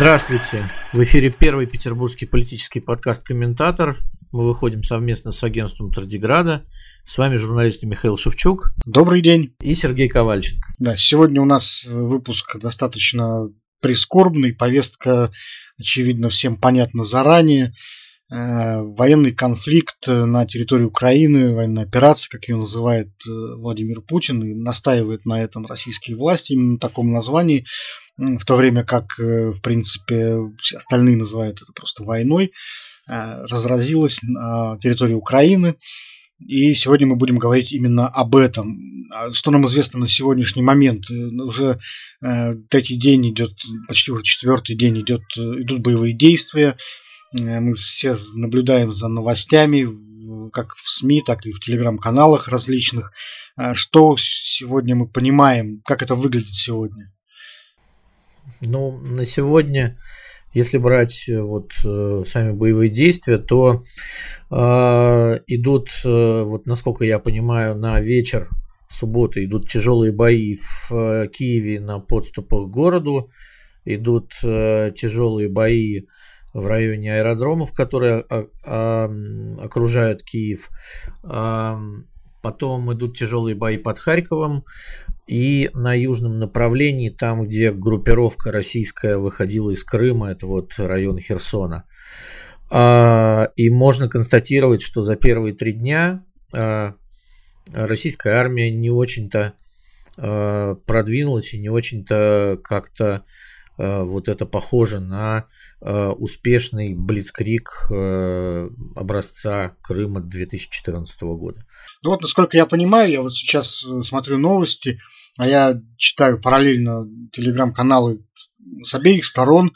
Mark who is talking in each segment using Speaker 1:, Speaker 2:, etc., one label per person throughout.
Speaker 1: Здравствуйте. В эфире первый петербургский политический подкаст «Комментатор». Мы выходим совместно с агентством Тардиграда. С вами журналист Михаил Шевчук.
Speaker 2: Добрый день.
Speaker 1: И Сергей Ковальченко.
Speaker 2: Да, сегодня у нас выпуск достаточно прискорбный. Повестка, очевидно, всем понятна заранее. Э, военный конфликт на территории Украины, военная операция, как ее называет э, Владимир Путин, и настаивает на этом российские власти, именно в таком названии, в то время как, э, в принципе, все остальные называют это просто войной, разразилась на территории Украины. И сегодня мы будем говорить именно об этом. А что нам известно на сегодняшний момент? Уже третий день идет, почти уже четвертый день идет, идут боевые действия. Э, мы все наблюдаем за новостями, как в СМИ, так и в телеграм-каналах различных. Э, что сегодня мы понимаем, как это выглядит сегодня?
Speaker 1: Ну, на сегодня, если брать э, вот сами боевые действия, то э, идут, вот насколько я понимаю, на вечер субботы идут тяжелые бои в Киеве на подступах к городу, идут э, тяжелые бои в районе аэродромов, которые а, а, окружают Киев. А, потом идут тяжелые бои под Харьковом. И на южном направлении, там, где группировка российская выходила из Крыма, это вот район Херсона. И можно констатировать, что за первые три дня российская армия не очень-то продвинулась и не очень-то как-то вот это похоже на э, успешный блицкрик э, образца Крыма 2014 года.
Speaker 2: Ну вот, насколько я понимаю, я вот сейчас смотрю новости, а я читаю параллельно телеграм-каналы с обеих сторон.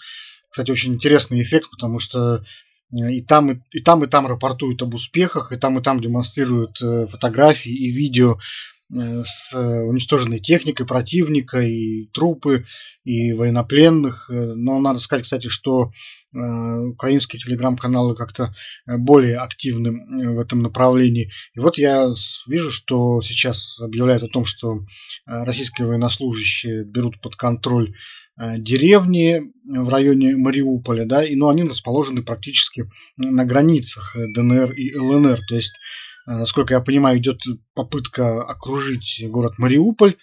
Speaker 2: Кстати, очень интересный эффект, потому что и там, и, и там, и там рапортуют об успехах, и там, и там демонстрируют фотографии и видео Э, с уничтоженной техникой противника, и трупы, и военнопленных. Э, но надо сказать, кстати, что э, украинские телеграм-каналы как-то более активны в этом направлении. И вот я вижу, что сейчас объявляют о том, что российские военнослужащие берут под контроль деревни в районе Мариуполя, да, и но ну, они расположены практически на границах ДНР и ЛНР, то есть Э, насколько я понимаю, идет попытка окружить город Мариуполь.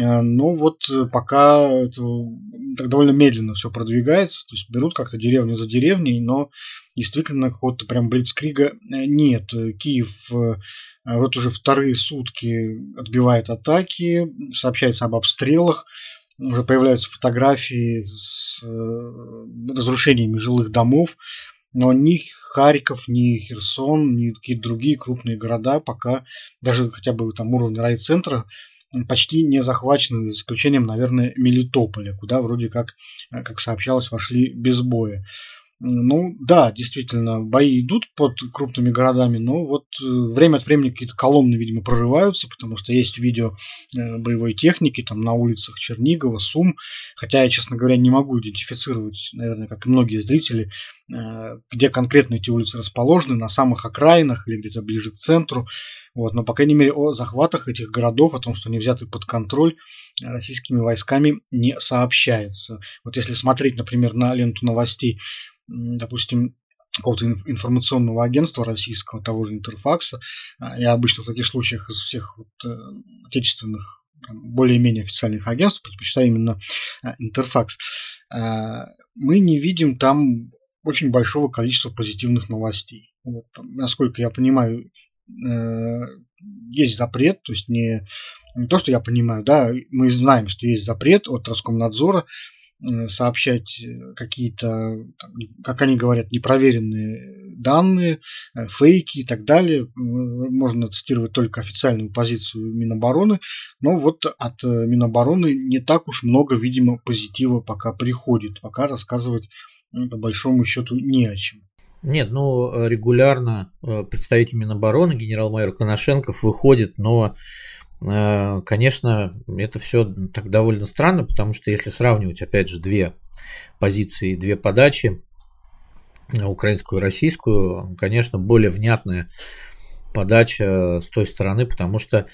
Speaker 2: Э, но вот пока это так довольно медленно все продвигается, то есть берут как-то деревню за деревней, но действительно какого-то прям блицкрига э, нет. Киев вот уже вторые сутки отбивает атаки, сообщается об обстрелах, уже появляются фотографии с разрушениями жилых домов, но ни Харьков, ни Херсон, ни какие-то другие крупные города пока, даже хотя бы там уровня райцентра, почти не захвачены, за исключением, наверное, Мелитополя, куда вроде как, э, как сообщалось, вошли без боя. Ну да, действительно, бои идут под крупными городами, но вот э, время от времени какие-то колонны, видимо, прорываются, потому что есть видео э, боевой техники там на улицах Чернигова, Сум, хотя я, честно говоря, не могу идентифицировать, наверное, как и многие зрители, э, где конкретно эти улицы расположены, на самых окраинах или где-то ближе к центру. Вот, но, по крайней мере, о захватах этих городов, о том, что они взяты под контроль российскими войсками, не сообщается. Вот если смотреть, например, на ленту новостей допустим, какого-то информационного агентства российского, того же Интерфакса. А, я обычно в таких случаях из всех вот, э, отечественных более-менее официальных агентств предпочитаю именно а, Интерфакс. А, мы не видим там очень большого количества позитивных новостей. Вот, насколько я понимаю, э, есть запрет, то есть не, не то, что я понимаю, да, мы знаем, что есть запрет от Роскомнадзора сообщать э, какие-то, как они говорят, непроверенные данные, э, фейки и так далее. Можно цитировать только официальную позицию Минобороны, но вот от Минобороны не так уж много, видимо, позитива пока приходит, пока рассказывать по большому счету не о чем.
Speaker 1: Нет, ну регулярно представитель Минобороны, генерал-майор Коношенков, выходит, но Э, конечно, это все так довольно странно, потому что если сравнивать, опять же, две позиции, две подачи, украинскую и российскую, конечно, более внятная подача с той стороны, потому что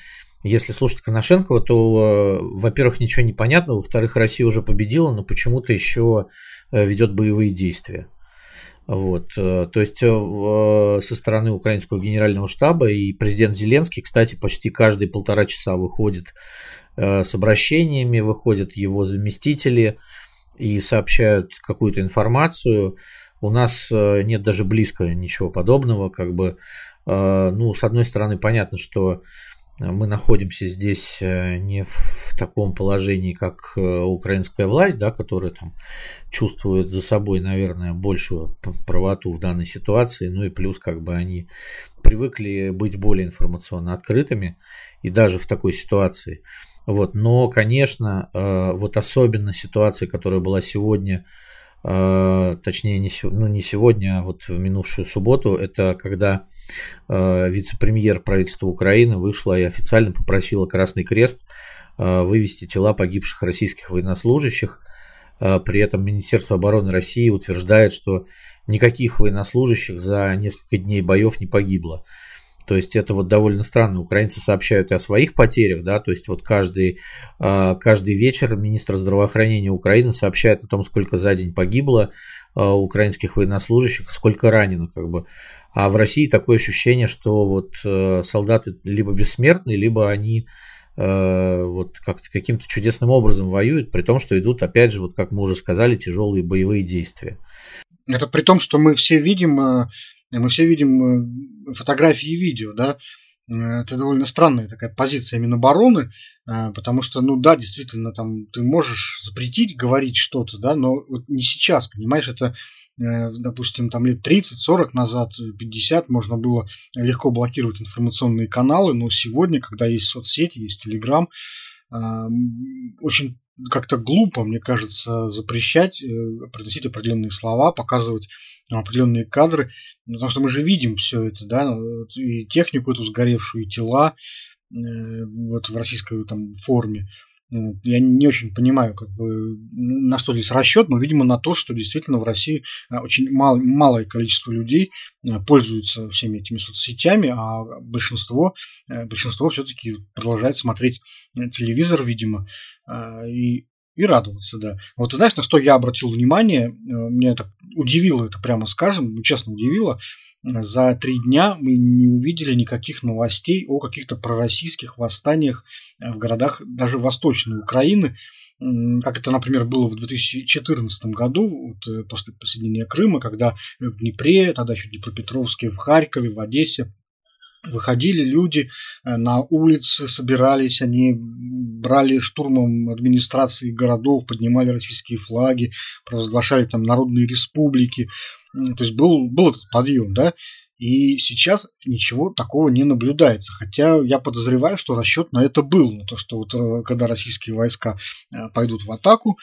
Speaker 1: если слушать Коношенкова, то, во-первых, ничего не понятно, во-вторых, Россия уже победила, но почему-то еще ведет боевые действия. Вот, то есть со стороны украинского генерального штаба и президент Зеленский, кстати, почти каждые полтора часа выходит с обращениями, выходят его заместители и сообщают какую-то информацию. У нас нет даже близко ничего подобного, как бы, ну, с одной стороны, понятно, что мы находимся здесь э, не в таком положении, как э, украинская власть, да, которая там чувствует за собой, наверное, большую правоту в данной ситуации, ну и плюс как бы они привыкли быть более информационно открытыми и даже в такой ситуации. Вот, но, конечно, э, вот особенно ситуация, которая была сегодня, точнее не, ну, не сегодня, а вот в минувшую субботу, это когда э, вице-премьер правительства Украины вышла и официально попросила Красный Крест э, вывести тела погибших российских военнослужащих. При этом Министерство обороны России утверждает, что никаких военнослужащих за несколько дней боев не погибло. То есть это вот довольно странно. Украинцы сообщают и о своих потерях, да, то есть вот каждый, а, каждый вечер министр здравоохранения Украины сообщает о том, сколько за день погибло а, украинских военнослужащих, сколько ранено, как бы. А в России такое ощущение, что вот э, солдаты либо бессмертны, либо они э, вот как каким-то чудесным образом воюют, при том, что идут, опять же, вот как мы уже сказали, тяжелые боевые действия.
Speaker 2: Это при том, что мы все видим э, мы все видим э, фотографии и видео, да, э, это довольно странная такая позиция Минобороны, э, потому что, ну да, действительно, там ты можешь запретить говорить что-то, да, но вот не сейчас, понимаешь, это, допустим, там лет 30-40 назад, 50 можно было легко блокировать информационные каналы, но сегодня, когда есть соцсети, есть Телеграм, очень как-то глупо, мне кажется, запрещать приносить определенные слова, показывать определенные кадры, потому что мы же видим все это, да, и технику эту сгоревшую, и тела э, вот в российской там форме. Я не очень понимаю, как бы, на что здесь расчет, но, видимо, на то, что действительно в России э, очень мал, малое количество людей э, пользуются всеми этими соцсетями, а большинство, большинство все-таки продолжает смотреть телевизор, видимо, и и радоваться, да. Вот ты знаешь, на что я обратил внимание, э, меня это удивило, это прямо скажем, ну, честно удивило, за три дня мы не увидели никаких новостей о каких-то пророссийских восстаниях э, в городах даже Восточной Украины, как это, например, было в 2014 году, вот, э, после присоединения Крыма, когда в Днепре, тогда еще в Днепропетровске, в Харькове, в Одессе Выходили люди э, на улицы, собирались, они брали штурмом администрации городов, поднимали российские флаги, провозглашали там народные республики. То есть был, был этот подъем, да. И сейчас ничего такого не наблюдается. Хотя я подозреваю, что расчет на это был. На то, что вот э, когда российские войска э, пойдут в атаку,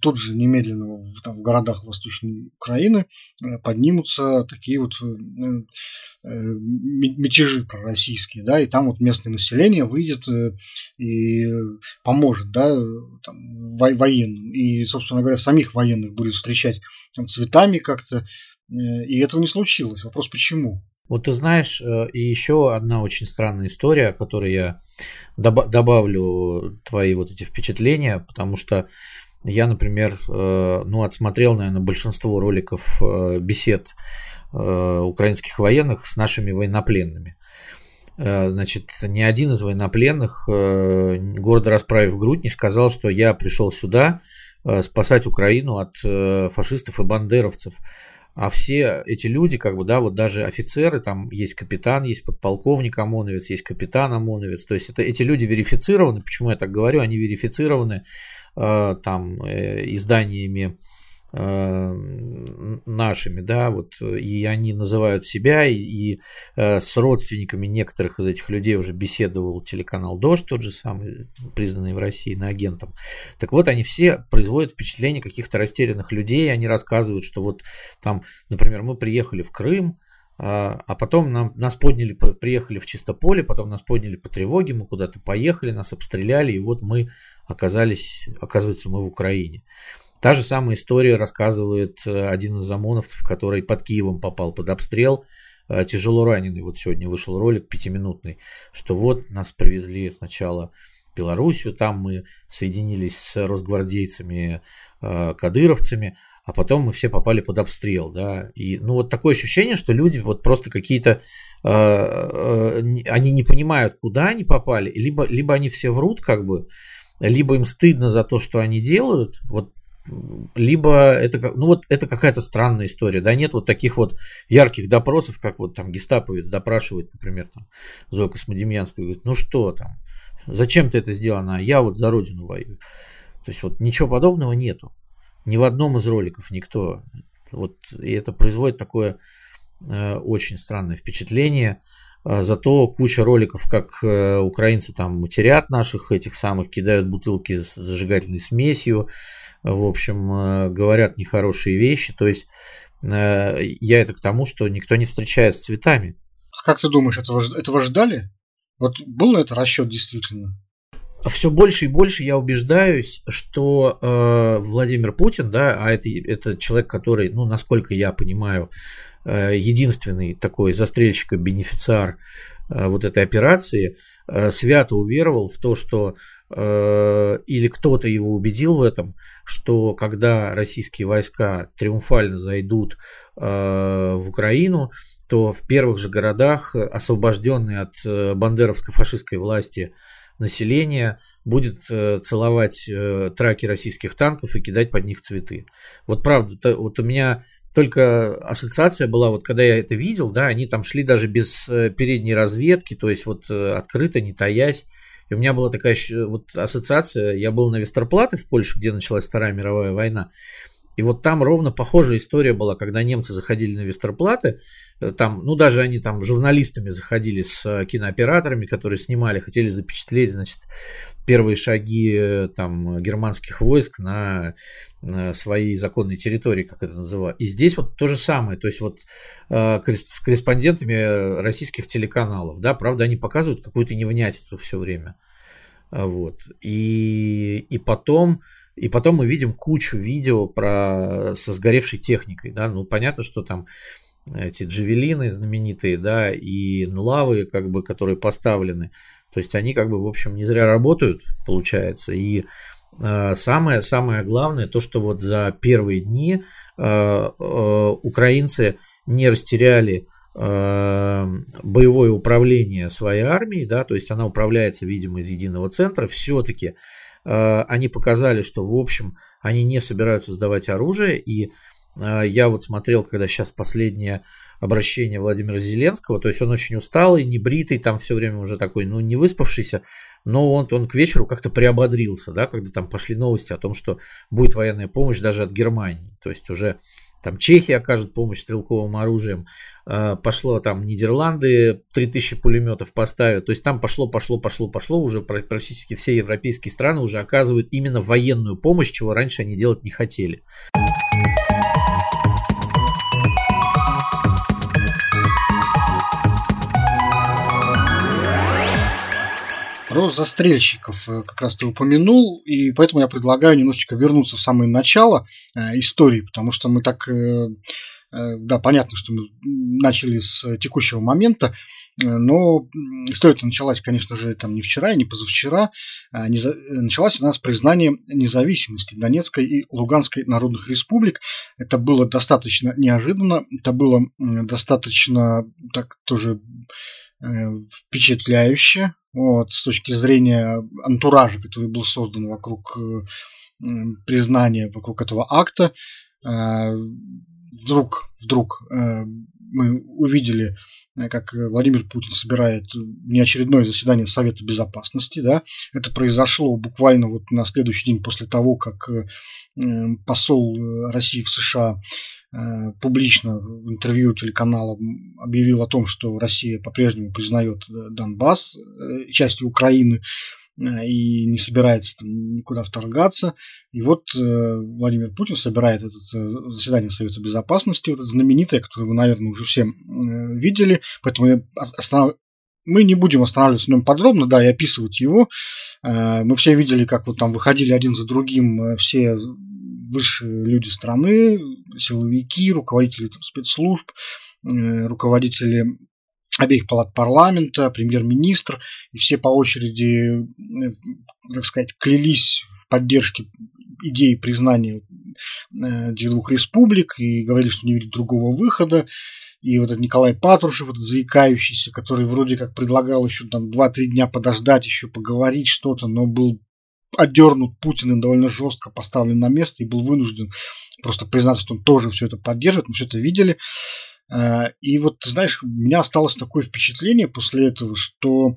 Speaker 2: тут же немедленно в, там, в городах Восточной Украины поднимутся такие вот Э, мятежи пророссийские, да, и там вот местное население выйдет э, и поможет, да, там, военным. И, собственно говоря, самих военных будет встречать там, цветами как-то. Э, и этого не случилось. Вопрос, почему?
Speaker 1: Вот ты знаешь, и еще одна очень странная история, которой я добавлю твои вот эти впечатления, потому что я, например, ну, отсмотрел, наверное, большинство роликов бесед Э, украинских военных с нашими военнопленными. Э, значит, ни один из военнопленных, э, гордо расправив грудь, не сказал, что я пришел сюда спасать Украину от фашистов и бандеровцев. А все эти люди, как бы, да, вот даже офицеры, там есть капитан, есть подполковник ОМОНовец, есть капитан ОМОНовец, то есть это, эти люди верифицированы, почему я так говорю, они верифицированы э, там э, изданиями нашими, да, вот, и они называют себя, и, и э, с родственниками некоторых из этих людей уже беседовал телеканал «Дождь», тот же самый, признанный в России на агентом. Так вот, они все производят впечатление каких-то растерянных людей, они рассказывают, что вот там, например, мы приехали в Крым, а, а потом нам, нас подняли, приехали в Чистополе, потом нас подняли по тревоге, мы куда-то поехали, нас обстреляли, и вот мы оказались, оказывается, мы в Украине. Та же самая история рассказывает э, один из ОМОНовцев, который под Киевом попал под обстрел. тяжело раненый. Вот сегодня вышел ролик пятиминутный, что вот нас привезли сначала в Белоруссию, там мы соединились с росгвардейцами, кадыровцами, а потом мы все попали под обстрел, да, и, ну, вот такое ощущение, что люди вот просто какие-то, э, э, они не понимают, куда они попали, либо, либо они все врут, как бы, либо им стыдно за то, что они делают, вот, либо это, ну, вот это какая-то странная история, да, нет вот таких вот ярких допросов, как вот там гестаповец допрашивает, например, там, Зою Космодемьянскую, говорит, ну, что там, зачем ты это сделал, она, я вот за родину воюю. То есть вот ничего подобного нету. Ни в одном из роликов никто. Вот, и это производит такое э, очень странное впечатление. А зато куча роликов, как э, украинцы там матерят наших этих самых, кидают бутылки с зажигательной смесью, в общем, э, говорят нехорошие вещи. То есть э, я это к тому, что никто не встречает с цветами.
Speaker 2: Как ты думаешь, этого, этого ждали? Вот был это расчет действительно?
Speaker 1: все больше и больше я убеждаюсь, что э, Владимир Путин, да, а это, это человек, который, ну, насколько я понимаю, э, единственный такой застрельщик и бенефициар э, вот этой операции, э, свято уверовал в то, что или кто-то его убедил в этом, что когда российские войска триумфально зайдут э, в Украину, то в первых же городах, освобожденные от э, бандеровско-фашистской власти, население будет э, целовать э, траки российских танков и кидать под них цветы. Вот правда, вот у меня только ассоциация была, вот когда я это видел, да, они там шли даже без э, передней разведки, то есть вот открыто, не таясь. И у меня была такая вот ассоциация, я был на Вестерплате в Польше, где началась Вторая мировая война, и вот там ровно похожая история была, когда немцы заходили на Вестерплаты, э, там, ну даже они там журналистами заходили с э, кинооператорами, которые снимали, хотели запечатлеть, значит, первые шаги э, там германских войск на своей законной территории, как это называют. И здесь вот то же самое, то есть вот с корреспондентами российских телеканалов, да, правда, они показывают какую-то невнятицу все время. Вот. И, и потом и потом мы видим кучу видео про, со сгоревшей техникой. Да? Ну, понятно, что там эти джавелины знаменитые, да, и лавы, как бы, которые поставлены. То есть они, как бы, в общем, не зря работают, получается. И э, самое, самое главное, то, что вот за первые дни э, э, украинцы не растеряли боевое управление своей армией, да, то есть она управляется, видимо, из единого центра, все-таки Э, они показали, что, в общем, они не собираются сдавать оружие, и э, я вот смотрел, когда сейчас последнее обращение Владимира Зеленского, то есть он очень усталый, небритый, там все время уже такой, ну, не выспавшийся, но он, он к вечеру как-то приободрился, да, когда там пошли новости о том, что будет военная помощь даже от Германии, то есть уже там Чехия окажет помощь стрелковым оружием, э, пошло там Нидерланды 3000 пулеметов поставят, то есть там пошло, пошло, пошло, пошло, уже практически все европейские страны уже оказывают именно военную помощь, чего раньше они делать не хотели.
Speaker 2: Про застрельщиков э, как раз ты упомянул, и поэтому я предлагаю немножечко вернуться в самое начало э, истории, потому что мы так, э, да, понятно, что мы начали с текущего момента, но история началась, конечно же, там не вчера и не позавчера. А. Началась она с признания независимости Донецкой и Луганской народных республик. Это было достаточно неожиданно, это было достаточно так тоже впечатляюще, вот, с точки зрения антуража, который был создан вокруг э, признания, вокруг этого акта. Э, вдруг, вдруг э, мы увидели, как Владимир Путин собирает неочередное заседание Совета Безопасности. Да? Это произошло буквально вот на следующий день после того, как посол России в США публично в интервью телеканалам объявил о том, что Россия по-прежнему признает э, Донбасс э, частью Украины и не собирается там никуда вторгаться. И вот Владимир Путин собирает это заседание Совета Безопасности, вот это знаменитое, которое вы, наверное, уже все видели, поэтому я останов... мы не будем останавливаться на нем подробно, да, и описывать его. Мы все видели, как вот там выходили один за другим все высшие люди страны, силовики, руководители там, спецслужб, руководители обеих палат парламента, премьер-министр, и все по очереди, так сказать, клялись в поддержке идеи признания этих двух республик и говорили, что не видят другого выхода. И вот этот Николай Патрушев, этот заикающийся, который вроде как предлагал еще там 2-3 дня подождать, еще поговорить что-то, но был отдернут Путиным довольно жестко поставлен на место и был вынужден просто признаться, что он тоже все это поддерживает, мы все это видели. Э, и вот, знаешь, у меня осталось такое впечатление после этого, что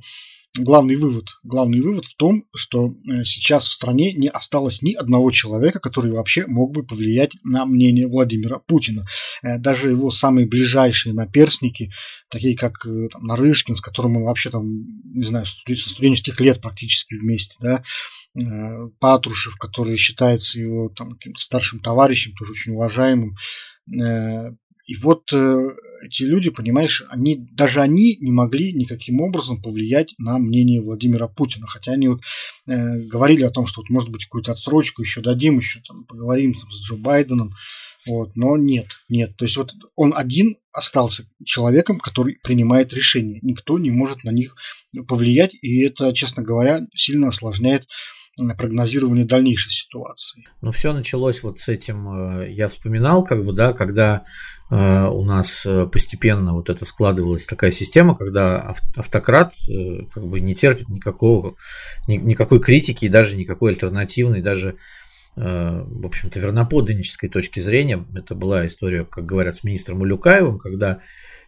Speaker 2: главный вывод, главный вывод в том, что э, сейчас в стране не осталось ни одного человека, который вообще мог бы повлиять на мнение Владимира Путина. Э, даже его самые ближайшие наперсники, такие как там, Нарышкин, с которым он вообще там, не знаю, со студенческих лет практически вместе, да, Патрушев, который считается его там, каким-то старшим товарищем, тоже очень уважаемым, и вот э, эти люди, понимаешь, они, даже они не могли никаким образом повлиять на мнение Владимира Путина. Хотя они вот э, говорили о том, что вот, может быть какую-то отсрочку еще дадим, еще там, поговорим там, с Джо Байденом. Вот, но нет, нет. То есть вот он один остался человеком, который принимает решения. Никто не может на них повлиять, и это, честно говоря, сильно осложняет прогнозирование дальнейшей ситуации.
Speaker 1: Ну, все началось вот с этим, э, я вспоминал, как бы, да, когда э, у нас э, постепенно вот это складывалась такая система, когда автократ как бы не терпит никакого, никакой критики и даже никакой альтернативной, даже в общем-то, верноподданнической точки зрения. Это была история, как говорят, с министром Улюкаевым, когда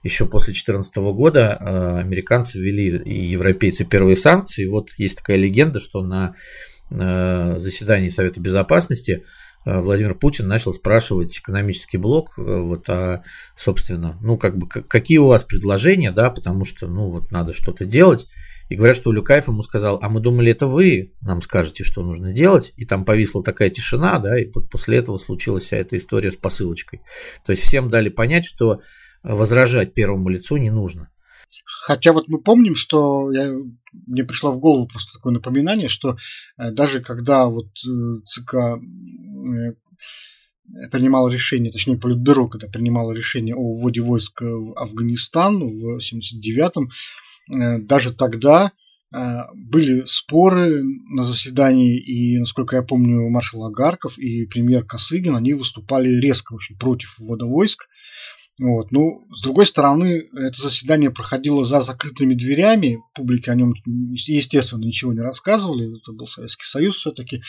Speaker 1: еще после 2014 года американцы ввели и европейцы первые санкции. И вот есть такая легенда, что на Э, заседании Совета Безопасности э, Владимир Путин начал спрашивать экономический блок, э, вот, а, собственно, ну, как бы, какие у вас предложения, да, потому что, ну, вот, надо что-то делать. И говорят, что Улюкаев ему сказал, а мы думали, это вы нам скажете, что нужно делать. И там повисла такая тишина, да, и после этого случилась вся эта история с посылочкой. То есть всем дали понять, что возражать первому лицу не нужно.
Speaker 2: Хотя вот мы помним, что я, мне пришло в голову просто такое напоминание, что э, даже когда вот э, ЦК э, принимал решение, точнее Политбюро, когда принимало решение о вводе войск в Афганистан в 79-м, даже тогда были споры на заседании, и, насколько я помню, маршал Агарков и премьер Косыгин, они выступали резко очень против ввода войск. Вот. Ну, с другой стороны, это заседание проходило за закрытыми дверями, публике о нем, естественно, ничего не рассказывали, это был Советский Союз все-таки.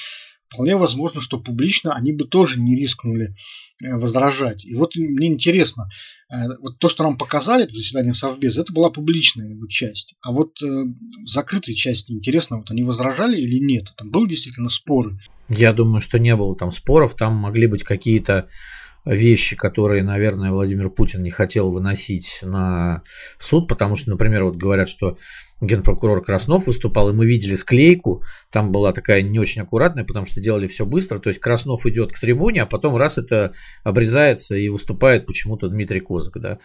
Speaker 2: Вполне возможно, что публично они бы тоже не рискнули э, возражать. И вот мне интересно, э, вот то, что нам показали, это заседание Совбеза, это была публичная часть. А вот э, в закрытой части интересно, вот они возражали или нет? Там были действительно споры?
Speaker 1: Я думаю, что не было там споров, там могли быть какие-то вещи, которые, наверное, Владимир Путин не хотел выносить на суд, потому что, например, вот говорят, что генпрокурор Краснов выступал, и мы видели склейку, там была такая не очень аккуратная, потому что делали все быстро, то есть Краснов идет к трибуне, а потом раз это обрезается и выступает почему-то Дмитрий Козак, да,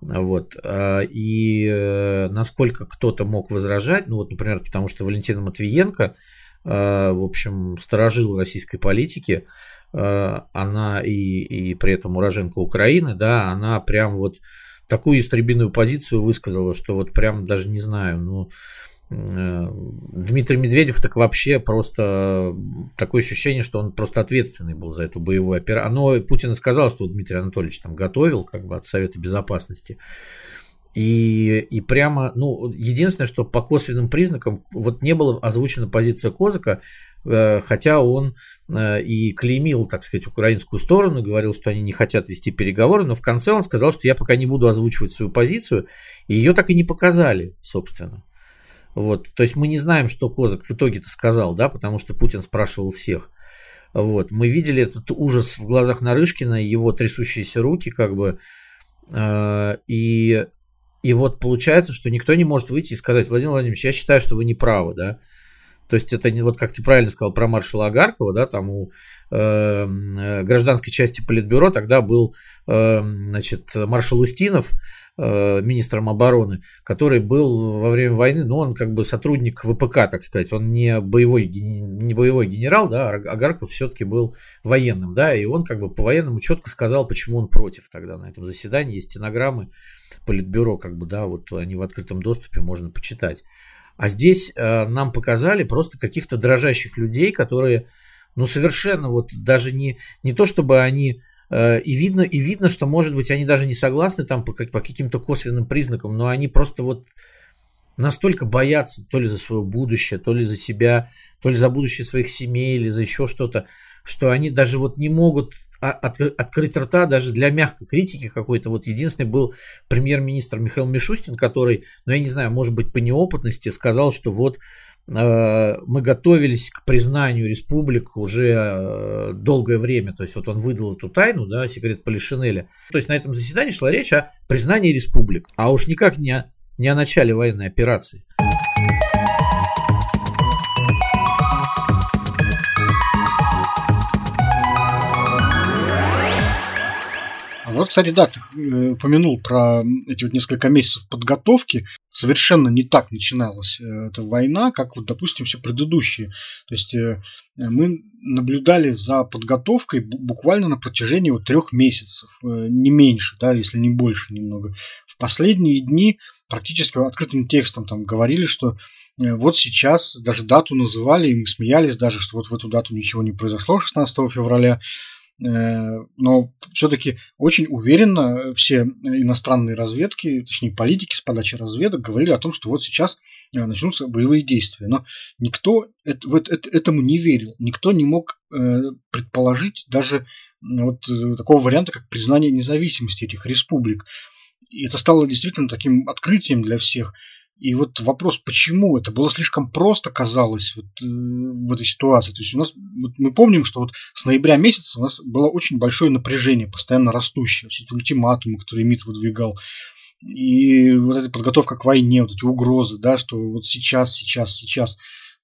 Speaker 1: вот, а, и э, насколько кто-то мог возражать, ну вот, например, потому что Валентина Матвиенко, в общем, сторожил российской политики, Э, она и, и при этом уроженка Украины, да, она прям вот такую истребиную позицию высказала, что вот прям даже не знаю, ну, э, Дмитрий Медведев так вообще просто такое ощущение, что он просто ответственный был за эту боевую операцию. Но Путин сказал, что Дмитрий Анатольевич там готовил как бы от Совета Безопасности. И, и прямо, ну, единственное, что по косвенным признакам, вот не была озвучена позиция Козака, э, хотя он э, и клеймил, так сказать, украинскую сторону, говорил, что они не хотят вести переговоры, но в конце он сказал, что я пока не буду озвучивать свою позицию, и ее так и не показали, собственно. Вот, то есть мы не знаем, что Козак в итоге-то сказал, да, потому что Путин спрашивал всех. Вот, мы видели этот ужас в глазах Нарышкина, его трясущиеся руки, как бы, э, и и вот получается, что никто не может выйти и сказать, Владимир Владимирович, я считаю, что вы не правы, да. То есть это не вот как ты правильно сказал про маршала Агаркова, да, там у эм, э, гражданской части Политбюро тогда был э, значит, маршал Устинов, э, министром обороны, который был во время войны, ну, он как бы сотрудник ВПК, так сказать, он не боевой, не боевой генерал, да, Агарков все-таки был военным, да, и он как бы по военному четко сказал, почему он против тогда на этом заседании, есть стенограммы Политбюро, как бы, да, вот они в открытом доступе можно почитать. А здесь э, нам показали просто каких-то дрожащих людей, которые, ну, совершенно вот даже не, не то, чтобы они э, и видно, и видно, что, может быть, они даже не согласны там по, по каким-то косвенным признакам, но они просто вот настолько боятся то ли за свое будущее, то ли за себя, то ли за будущее своих семей, или за еще что-то, что они даже вот не могут от, открыть рта даже для мягкой критики какой-то. Вот единственный был премьер-министр Михаил Мишустин, который, ну я не знаю, может быть по неопытности сказал, что вот э, мы готовились к признанию республик уже э, долгое время. То есть вот он выдал эту тайну, да, секрет Полишинеля. То есть на этом заседании шла речь о признании республик, а уж никак не о, не о начале военной операции.
Speaker 2: Кстати, да, ты э, упомянул про эти вот несколько месяцев подготовки. Совершенно не так начиналась э, эта война, как вот, допустим, все предыдущие. То есть э, мы наблюдали за подготовкой буквально на протяжении вот трех месяцев, не меньше, да, если не больше немного. В последние дни практически открытым текстом там говорили, что вот сейчас даже дату называли, и мы смеялись даже, что вот в эту дату ничего не произошло 16 февраля. Э, но все-таки очень уверенно все иностранные разведки, точнее политики с подачи разведок говорили о том, что вот сейчас э, начнутся боевые действия. Но никто этому не верил, никто не мог э, предположить даже вот такого варианта, как признание независимости этих республик. И это стало действительно таким открытием для всех. И вот вопрос, почему это было слишком просто казалось вот, э, в этой ситуации. То есть у нас, вот мы помним, что вот с ноября месяца у нас было очень большое напряжение, постоянно растущее, все эти ультиматумы, которые МИД выдвигал, и вот эта подготовка к войне, вот эти угрозы, да, что вот сейчас, сейчас, сейчас.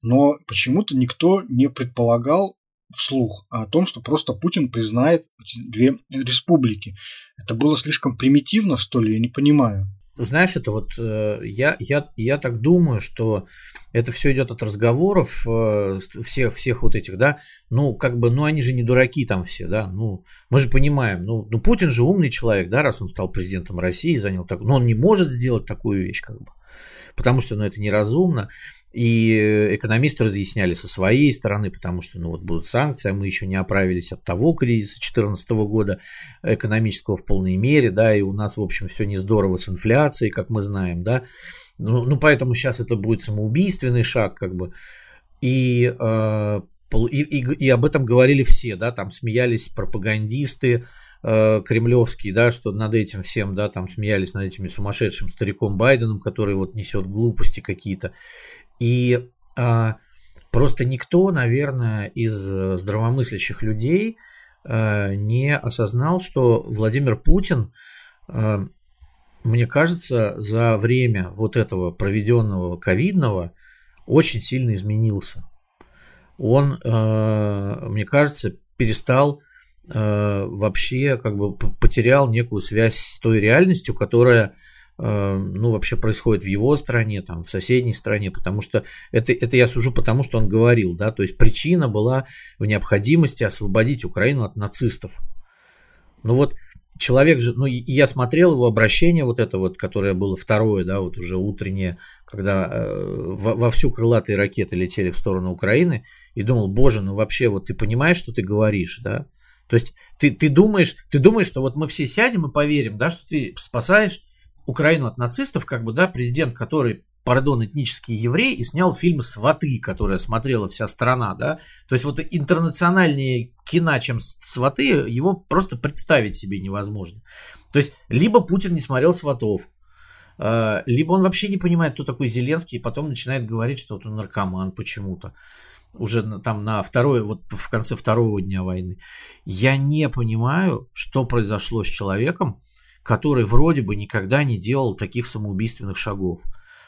Speaker 2: Но почему-то никто не предполагал вслух о том, что просто Путин признает эти две республики. Это было слишком примитивно, что ли, я не понимаю
Speaker 1: знаешь, это вот э, я, я, я так думаю, что это все идет от разговоров э, всех, всех вот этих, да, ну, как бы, ну, они же не дураки там все, да, ну, мы же понимаем, ну, ну Путин же умный человек, да, раз он стал президентом России, занял так, но он не может сделать такую вещь, как бы, потому что, ну, это неразумно, и экономисты разъясняли со своей стороны, потому что ну, вот будут санкции, а мы еще не оправились от того кризиса 2014 года экономического в полной мере, да, и у нас, в общем, все не здорово с инфляцией, как мы знаем, да. Ну, ну поэтому сейчас это будет самоубийственный шаг, как бы. И, э, и, и, и об этом говорили все, да, там смеялись пропагандисты, э, кремлевские, да, что над этим всем, да, там смеялись над этими сумасшедшим стариком Байденом, который вот несет глупости какие-то. И а, просто никто, наверное, из э, здравомыслящих людей а, не осознал, что Владимир Путин, а, мне кажется, за время вот этого проведенного ковидного очень сильно изменился. Он, а, мне кажется, перестал вообще как бы потерял некую связь с той реальностью, которая Э, ну, вообще происходит в его стране, там, в соседней стране, потому что это, это я сужу потому, что он говорил, да, то есть причина была в необходимости освободить Украину от нацистов. Ну вот человек же, ну я смотрел его обращение вот это вот, которое было второе, да, вот уже утреннее, когда э, во, всю крылатые ракеты летели в сторону Украины, и думал, боже, ну вообще вот ты понимаешь, что ты говоришь, да? То есть ты, ты думаешь, ты думаешь, что вот мы все сядем и поверим, да, что ты спасаешь Украину от нацистов, как бы, да, президент, который пардон, этнический еврей, и снял фильм «Сваты», которое смотрела вся страна, да. То есть вот интернациональнее кино, чем «Сваты», его просто представить себе невозможно. То есть либо Путин не смотрел «Сватов», э, либо он вообще не понимает, кто такой Зеленский, и потом начинает говорить, что вот он наркоман почему-то. Уже там на второй, вот в конце второго дня войны. Я не понимаю, что произошло с человеком, который вроде бы никогда не делал таких самоубийственных шагов.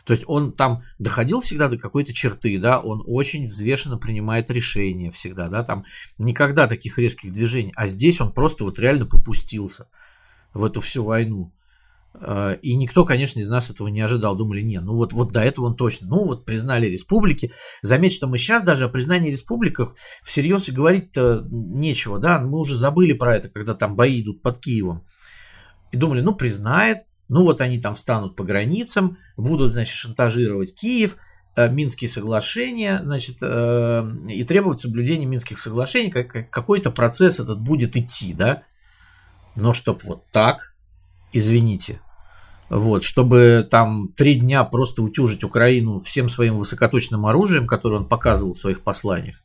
Speaker 1: То есть он там доходил всегда до какой-то черты, да, он очень взвешенно принимает решения всегда, да, там никогда таких резких движений, а здесь он просто вот реально попустился в эту всю войну. Э, и никто, конечно, из нас этого не ожидал. Думали, не, ну вот, вот до этого он точно. Ну вот признали республики. Заметь, что мы сейчас даже о признании республиков всерьез и говорить-то нечего. Да? Мы уже забыли про это, когда там бои идут под Киевом. И думали, ну признает, ну вот они там встанут по границам, будут, значит, шантажировать Киев, э, Минские соглашения, значит, э, и требовать соблюдения Минских соглашений, как, какой-то процесс этот будет идти, да. Но чтоб вот так, извините. Вот, чтобы там три дня просто утюжить Украину всем своим высокоточным оружием, которое он показывал в своих посланиях.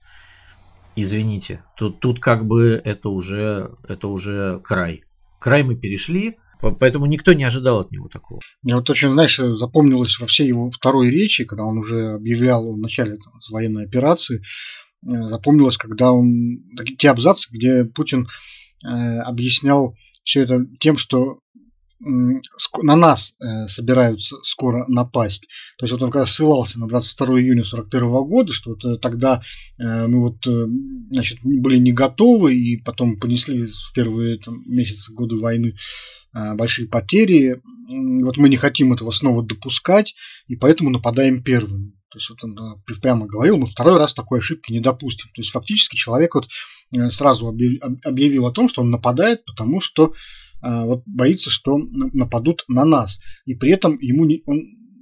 Speaker 1: Извините, тут, тут как бы это уже, это уже край. Край мы перешли, поэтому никто не ожидал от него такого.
Speaker 2: Мне вот очень, знаешь, запомнилось во всей его второй речи, когда он уже объявлял в начале там, военной операции, э, запомнилось, когда он, те абзацы, где Путин э, объяснял все это тем, что на нас э, собираются скоро напасть. То есть вот он когда ссылался на 22 июня 1941 года, что вот э, тогда э, мы вот значит, были не готовы и потом понесли в первые там, месяцы года войны большие потери. Вот мы не хотим этого снова допускать, и поэтому нападаем первыми. То есть вот он прямо говорил, мы второй раз такой ошибки не допустим. То есть фактически человек вот сразу объявил о том, что он нападает, потому что вот боится, что нападут на нас. И при этом ему не, он,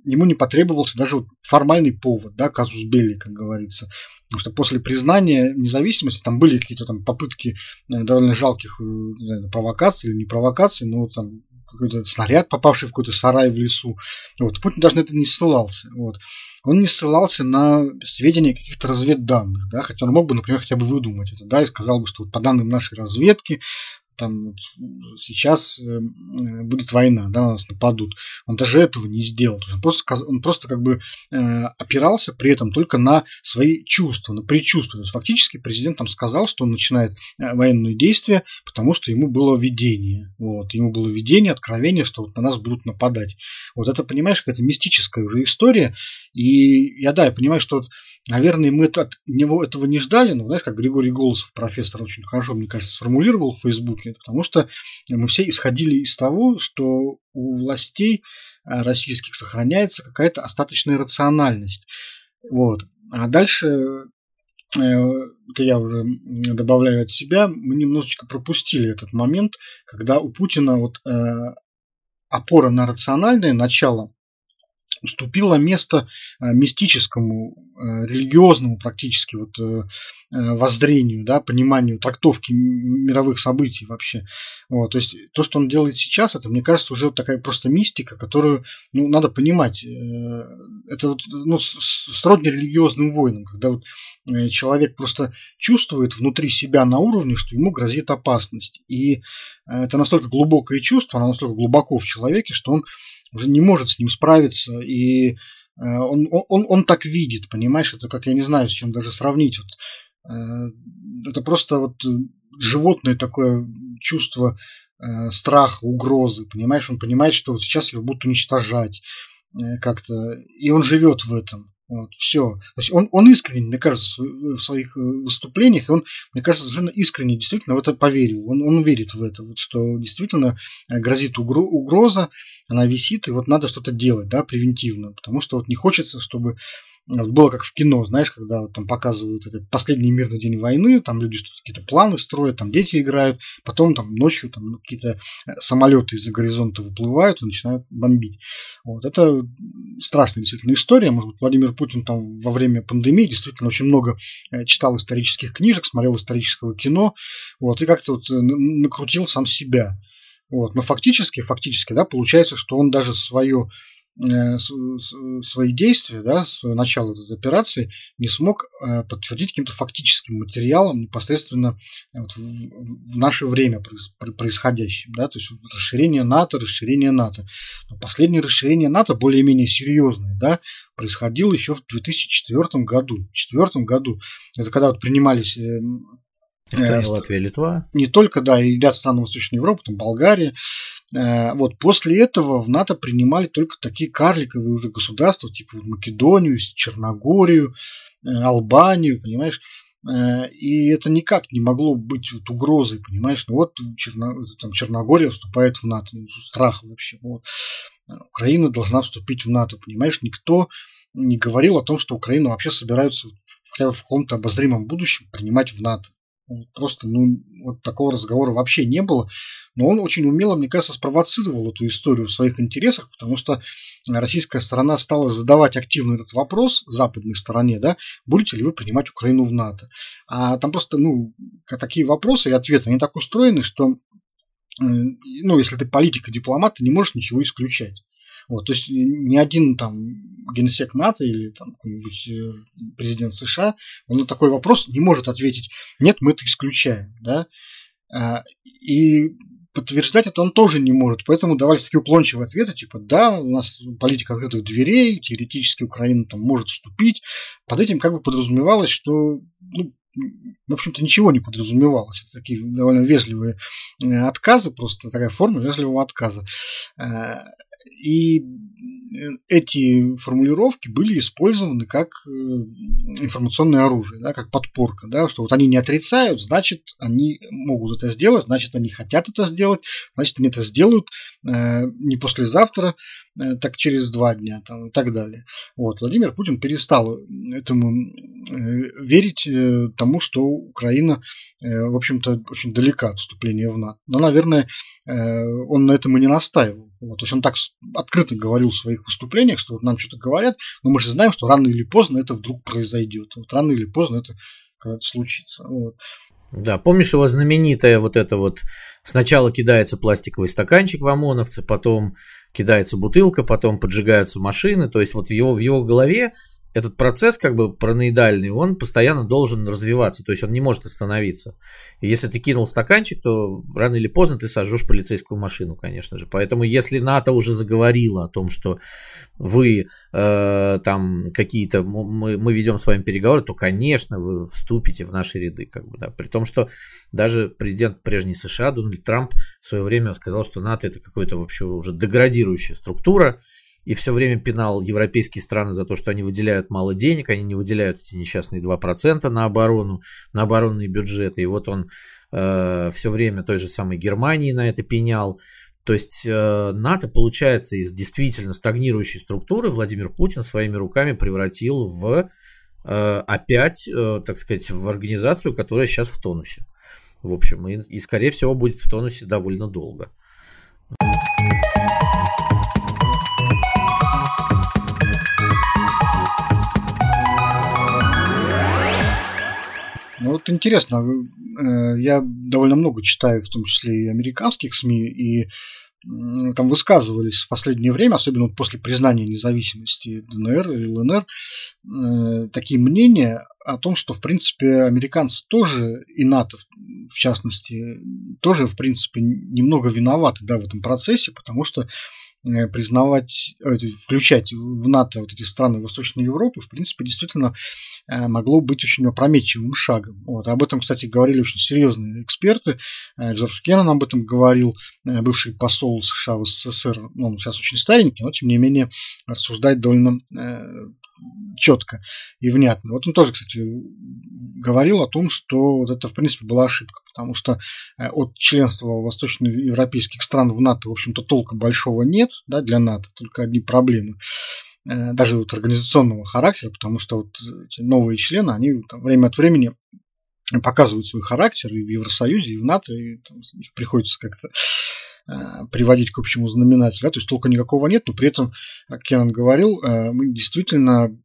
Speaker 2: ему не потребовался даже вот формальный повод, да, казус белли, как говорится. Потому что после признания независимости там были какие-то там попытки э, довольно жалких э, знаю, провокаций или не провокаций, но там какой-то снаряд, попавший в какой-то сарай в лесу. Вот. Путин даже на это не ссылался. Вот. Он не ссылался на сведения каких-то разведданных, да, хотя он мог бы, например, хотя бы выдумать это, да, и сказал бы, что вот по данным нашей разведки там сейчас э, будет война, да, на нас нападут. Он даже этого не сделал. Он просто, он просто как бы э, опирался при этом только на свои чувства, на предчувствия. То есть фактически президент там сказал, что он начинает э, военные действия, потому что ему было видение. Вот, ему было видение, откровение, что вот на нас будут нападать. Вот это, понимаешь, какая-то мистическая уже история. И я, да, я понимаю, что вот Наверное, мы от него этого не ждали, но, знаешь, как Григорий Голосов, профессор, очень хорошо, мне кажется, сформулировал в Фейсбуке, потому что мы все исходили из того, что у властей э, российских сохраняется какая-то остаточная рациональность. Вот. А дальше э, это я уже добавляю от себя, мы немножечко пропустили этот момент, когда у Путина вот э, опора на рациональное начало уступила место э, мистическому, э, религиозному практически вот э, воззрению, да, пониманию, трактовки мировых событий вообще. Вот, то есть то, что он делает сейчас, это, мне кажется, уже такая просто мистика, которую ну, надо понимать. Это вот, ну, сродни религиозным войнам, когда вот человек просто чувствует внутри себя на уровне, что ему грозит опасность. И это настолько глубокое чувство, оно настолько глубоко в человеке, что он уже не может с ним справиться, и э, он, он, он так видит, понимаешь, это как я не знаю, с чем даже сравнить. Вот, э, это просто вот животное такое чувство э, страха, угрозы, понимаешь, он понимает, что вот сейчас его будут уничтожать как-то, и он живет в этом. Вот, все. То есть он, он искренне, мне кажется, в своих выступлениях, он, мне кажется, совершенно искренне действительно в это поверил. Он, он верит в это, вот, что действительно грозит угроза, она висит, и вот надо что-то делать, да, превентивно, потому что вот не хочется, чтобы было как в кино, знаешь, когда вот там показывают это последний мирный день войны, там люди что-то какие-то планы строят, там дети играют, потом там ночью там какие-то э, самолеты из-за горизонта выплывают и начинают бомбить. Вот это страшная действительно история. Может быть, Владимир Путин там во время пандемии действительно очень много э, читал исторических книжек, смотрел исторического кино, вот, и как-то вот э, накрутил сам себя. Вот. Но фактически, фактически, да, получается, что он даже свое, свои действия, да, свое начало этой операции не смог э, подтвердить каким-то фактическим материалом непосредственно э, в, наше время происходящим. Да, то есть расширение НАТО, расширение НАТО. Но последнее расширение НАТО более-менее серьезное, да, происходило еще в 2004 году. В 2004 году, это когда вот принимались
Speaker 1: Эстония, Латвия, Литва.
Speaker 2: Не только, да, и ряд стран Восточной Европы, там Болгария. Вот после этого в НАТО принимали только такие карликовые уже государства, типа Македонию, Черногорию, Албанию, понимаешь? Э, и это никак не могло быть вот угрозой, понимаешь? Ну вот Черно, там, Черногория вступает в НАТО, ну, страх вообще. Вот. Украина должна вступить в НАТО, понимаешь? Никто не говорил о том, что Украину вообще собираются хотя бы в каком-то обозримом будущем принимать в НАТО. Просто, ну, вот такого разговора вообще не было. Но он очень умело, мне кажется, спровоцировал эту историю в своих интересах, потому что российская сторона стала задавать активно этот вопрос западной стороне, да, будете ли вы принимать Украину в НАТО. А там просто, ну, такие вопросы и ответы, они так устроены, что, ну, если ты политик и дипломат, ты не можешь ничего исключать. Вот, то есть ни один там генсек НАТО или там какой-нибудь э, президент США, он на такой вопрос не может ответить, нет, мы это исключаем, да. А, и подтверждать это он тоже не может. Поэтому давались такие уклончивые ответы, типа, да, у нас политика открытых дверей, теоретически Украина там может вступить. Под этим как бы подразумевалось, что ну, в общем-то, ничего не подразумевалось. Это такие довольно вежливые э, отказы, просто такая форма вежливого отказа. И эти формулировки были использованы как э, информационное оружие, да, как подпорка, да, что вот они не отрицают, значит, они могут это сделать, значит, они хотят это сделать, значит, они это сделают э, не послезавтра, э, так через два дня там, и так далее. Вот, Владимир Путин перестал этому э, верить э, тому, что Украина, э, в общем-то, очень далека от вступления в НАТО. Но, наверное, он на этом и не настаивал. Вот, то есть он так открыто говорил в своих выступлениях, что вот нам что-то говорят, но мы же знаем, что рано или поздно это вдруг произойдет. Вот рано или поздно это когда-то случится. Вот.
Speaker 1: Да, помнишь его знаменитое вот это вот, сначала кидается пластиковый стаканчик в ОМОНовце, потом кидается бутылка, потом поджигаются машины, то есть вот в его, в его голове этот процесс как бы параноидальный, он постоянно должен развиваться, то есть он не может остановиться. И если ты кинул стаканчик, то рано или поздно ты сожжешь полицейскую машину, конечно же. Поэтому если НАТО уже заговорило о том, что вы э, там какие-то, мы, мы ведем с вами переговоры, то, конечно, вы вступите в наши ряды. Как бы, да. При том, что даже президент прежней США Дональд Трамп в свое время сказал, что НАТО это какая-то вообще уже деградирующая структура, и все время пинал европейские страны за то, что они выделяют мало денег, они не выделяют эти несчастные 2% на оборону, на оборонные бюджеты. И вот он э, все время той же самой Германии на это пенял. То есть э, НАТО, получается, из действительно стагнирующей структуры Владимир Путин своими руками превратил в э, опять, э, так сказать, в организацию, которая сейчас в тонусе. В общем, и, и скорее всего будет в тонусе довольно долго.
Speaker 2: Вот интересно, э, я довольно много читаю, в том числе и американских СМИ, и там высказывались в последнее время, особенно после признания независимости ДНР и ЛНР, э, такие мнения о том, что, в принципе, американцы тоже, и НАТО в частности, тоже, в принципе, немного виноваты да, в этом процессе, потому что признавать, э, включать в НАТО вот эти страны Восточной Европы, в принципе, действительно э, могло быть очень опрометчивым шагом. Вот. Об этом, кстати, говорили очень серьезные эксперты. Джордж Кеннон об этом говорил, бывший посол США в СССР. Он сейчас очень старенький, но, тем не менее, рассуждает довольно четко и внятно. Вот он тоже, кстати, говорил о том, что вот это, в принципе, была ошибка, потому что э, от членства восточноевропейских стран в НАТО, в общем-то, толка большого нет да, для НАТО, только одни проблемы э, даже вот организационного характера, потому что вот эти новые члены, они там, время от времени показывают свой характер и в Евросоюзе, и в НАТО, и там, их приходится как-то Э, приводить к общему знаменателю. Да? То есть толка никакого нет, но при этом, как Кеннон говорил, э, мы действительно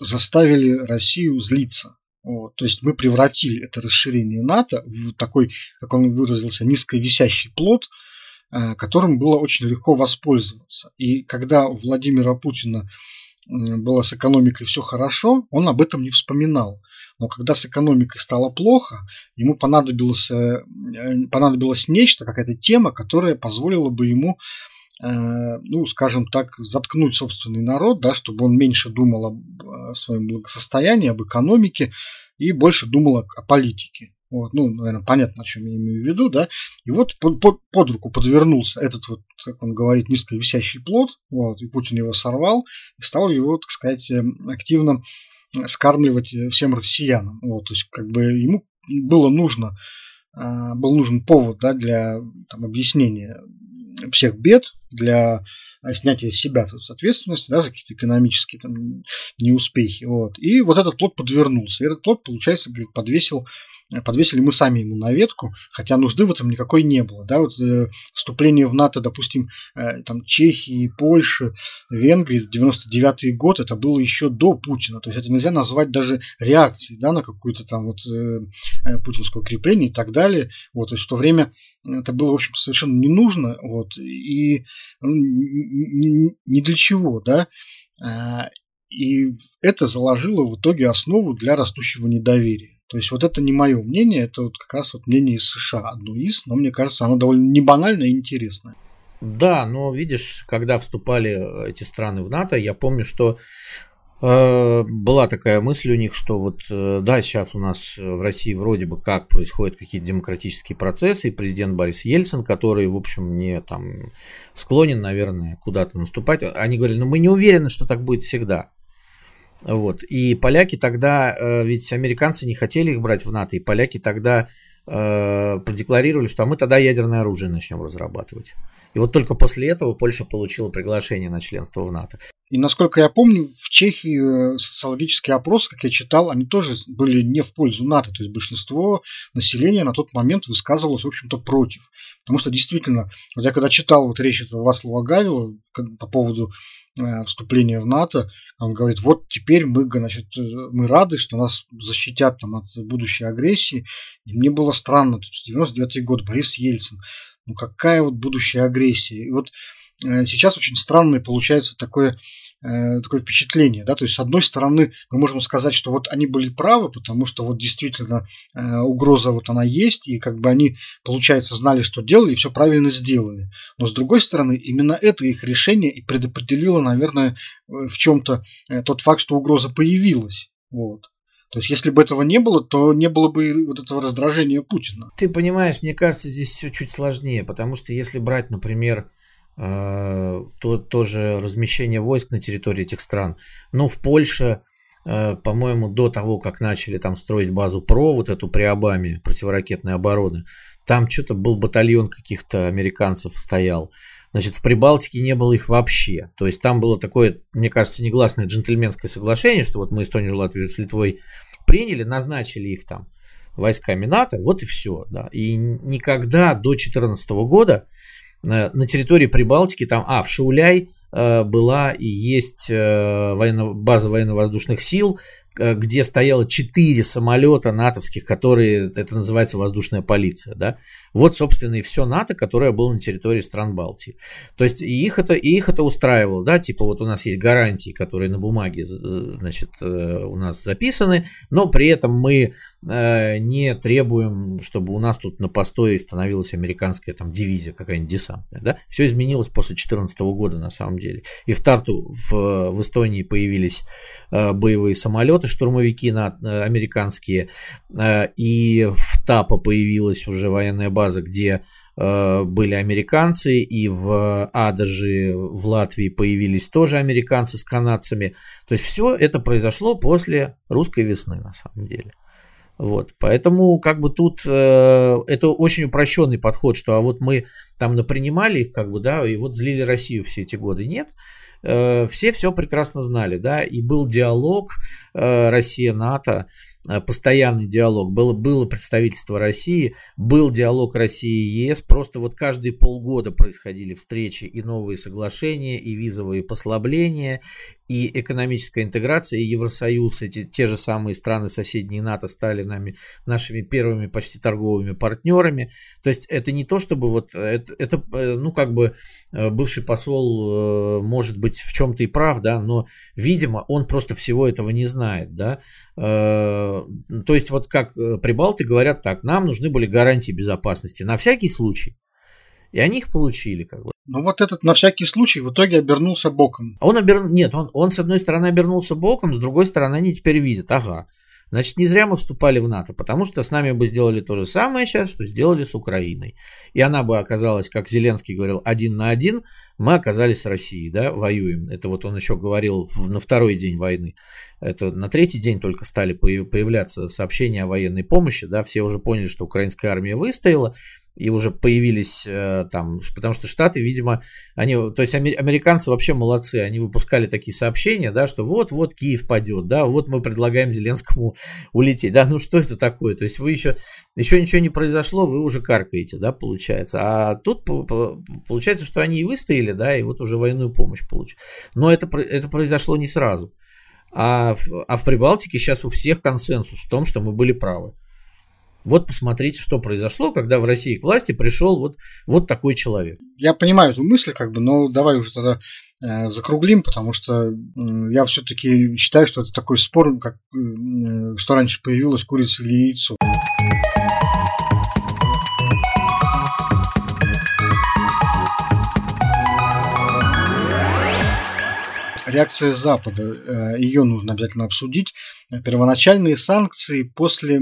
Speaker 2: заставили Россию злиться. Вот, то есть мы превратили это расширение НАТО в такой, как он выразился, низковисящий плод, э, которым было очень легко воспользоваться. И когда у Владимира Путина было с экономикой все хорошо, он об этом не вспоминал. Но когда с экономикой стало плохо, ему понадобилось, э, понадобилось нечто, какая-то тема, которая позволила бы ему э, ну, скажем так, заткнуть собственный народ, да, чтобы он меньше думал об своем благосостоянии, об экономике и больше думал о, о политике. Вот, ну, наверное, понятно, о чем я имею в виду, да. И вот под, под, под руку подвернулся этот вот, как он говорит, низко висящий плод, вот, и Путин его сорвал и стал его, так сказать, эм, активно скармливать э, всем россиянам. Вот, то есть, как бы ему было нужно, а, был нужен повод да, для там, объяснения всех бед, для снятия с себя тут, ответственности да, за какие-то экономические там, неуспехи. Вот. И вот этот плод подвернулся. И этот плод, получается, говорит, подвесил подвесили мы сами ему на ветку, хотя нужды в этом никакой не было. Да, вот, э, вступление в НАТО, допустим, э, там, Чехии, Польши, Венгрии, 99 год, это было еще до Путина. То есть это нельзя назвать даже реакцией да, на какую-то там вот э, э путинское укрепление и так далее. Вот, то есть в то время это было, в общем совершенно не нужно. Вот, и ну, ни для чего, да. А, и это заложило в итоге основу для растущего недоверия. То есть вот это не мое мнение, это вот как раз вот мнение из США, одно из, но мне кажется, оно довольно не банальное и интересное.
Speaker 1: Да, но видишь, когда вступали эти страны в НАТО, я помню, что э, была такая мысль у них, что вот э, да, сейчас у нас в России вроде бы как происходят какие-то демократические процессы, и президент Борис Ельцин, который, в общем, не там склонен, наверное, куда-то наступать, они говорили, ну мы не уверены, что так будет всегда. Вот. И поляки тогда, э, ведь американцы не хотели их брать в НАТО, и поляки тогда э, продекларировали, что а мы тогда ядерное оружие начнем разрабатывать. И вот только после этого Польша получила приглашение на членство в НАТО.
Speaker 2: И насколько я помню, в Чехии э, социологические опросы, как я читал, они тоже были не в пользу НАТО. То есть большинство населения на тот момент высказывалось, в общем-то, против. Потому что действительно, вот я когда читал вот речь этого Васлова Гавила по поводу вступления в НАТО, он говорит, вот теперь мы, значит, э, мы рады, что нас защитят там, от будущей агрессии. И мне было странно, то есть 99 год, Борис Ельцин, ну какая вот будущая агрессия. И вот э, сейчас очень странное получается такое Э, такое впечатление, да, то есть с одной стороны мы можем сказать, что вот они были правы, потому что вот действительно э, угроза вот она есть, и как бы они, получается, знали, что делали, и все правильно сделали. Но с другой стороны, именно это их решение и предопределило, наверное, э, в чем-то э, тот факт, что угроза появилась. Вот. То есть, если бы этого не было, то не было бы вот этого раздражения Путина.
Speaker 1: Ты понимаешь, мне кажется, здесь все чуть сложнее, потому что если брать, например, Э, то, тоже размещение войск на территории этих стран. Но в Польше, э, по-моему, до того, как начали там строить базу ПРО, вот эту при Обаме, противоракетной обороны, там что-то был батальон каких-то американцев стоял. Значит, в Прибалтике не было их вообще. То есть там было такое, мне кажется, негласное джентльменское соглашение, что вот мы Эстонию, Латвию с Литвой приняли, назначили их там войсками НАТО, вот и все. Да. И никогда до 2014 года Э, на территории Прибалтики, там, а, в Шауляй э, была и есть э, военно, база военно-воздушных сил, Э, где стояло 4 самолета натовских, которые, это называется воздушная полиция, да, вот, собственно, и все НАТО, которое было на территории стран Балтии. То есть, и их это, и их это устраивало, да, типа вот у нас есть гарантии, которые на бумаге, значит, э, у нас записаны, но при этом мы э, не требуем, чтобы у нас тут на постое становилась американская там дивизия какая-нибудь десантная, да, все изменилось после 2014 года на самом деле. И в Тарту, в, в Эстонии появились боевые самолеты, штурмовики на, э, американские, э, и в Тапа появилась уже военная база, где э, были американцы, и в Адаже в Латвии появились тоже американцы с канадцами. То есть все это произошло после русской весны на самом деле. Вот, поэтому как бы тут э, это очень упрощенный подход, что а вот мы там напринимали их, как бы, да, и вот злили Россию все эти годы. Нет, э, все все прекрасно знали, да, и был диалог э, Россия-НАТО, Э, постоянный диалог. Было, было представительство России, был диалог России и ЕС. Просто вот каждые полгода происходили встречи и новые соглашения, и визовые послабления, и экономическая интеграция, и Евросоюз, эти те же самые страны соседние НАТО стали нами, нашими первыми почти торговыми партнерами. То есть это не то, чтобы вот это, это э, ну как бы э, бывший посол может быть в чем-то и прав, да, но видимо он просто всего этого не знает, да то есть вот как э, прибалты говорят так, нам нужны были гарантии безопасности на всякий случай. И они их получили, как бы.
Speaker 2: Ну вот этот на всякий случай в итоге обернулся боком.
Speaker 1: Он обер... Нет, он, он с одной стороны обернулся боком, с другой стороны они теперь видят, ага, Значит, не зря мы вступали в НАТО, потому что с нами бы сделали то же самое сейчас, что сделали с Украиной. И она бы оказалась, как Зеленский говорил, один на один, мы оказались с Россией, да, воюем. Это вот он еще говорил на второй день войны. Это на третий день только стали появляться сообщения о военной помощи, да, все уже поняли, что украинская армия выстояла, и уже появились э, там, потому что Штаты, видимо, они, то есть американцы вообще молодцы, они выпускали такие сообщения, да, что вот-вот Киев падет, да, вот мы предлагаем Зеленскому улететь, да, ну что это такое, то есть вы еще, еще ничего не произошло, вы уже каркаете, да, получается, а тут получается, что они и выстояли, да, и вот уже военную помощь получат, но это, это произошло не сразу, а а в Прибалтике сейчас у всех консенсус в том, что мы были правы. Вот посмотрите, что произошло, когда в России к власти пришел вот, вот такой человек.
Speaker 2: Я понимаю эту мысль, как бы, но давай уже тогда э, закруглим, потому что э, я все-таки считаю, что это такой спор, как э, что раньше появилась курица или яйцо. реакция Запада, э, ее нужно обязательно обсудить. Первоначальные санкции после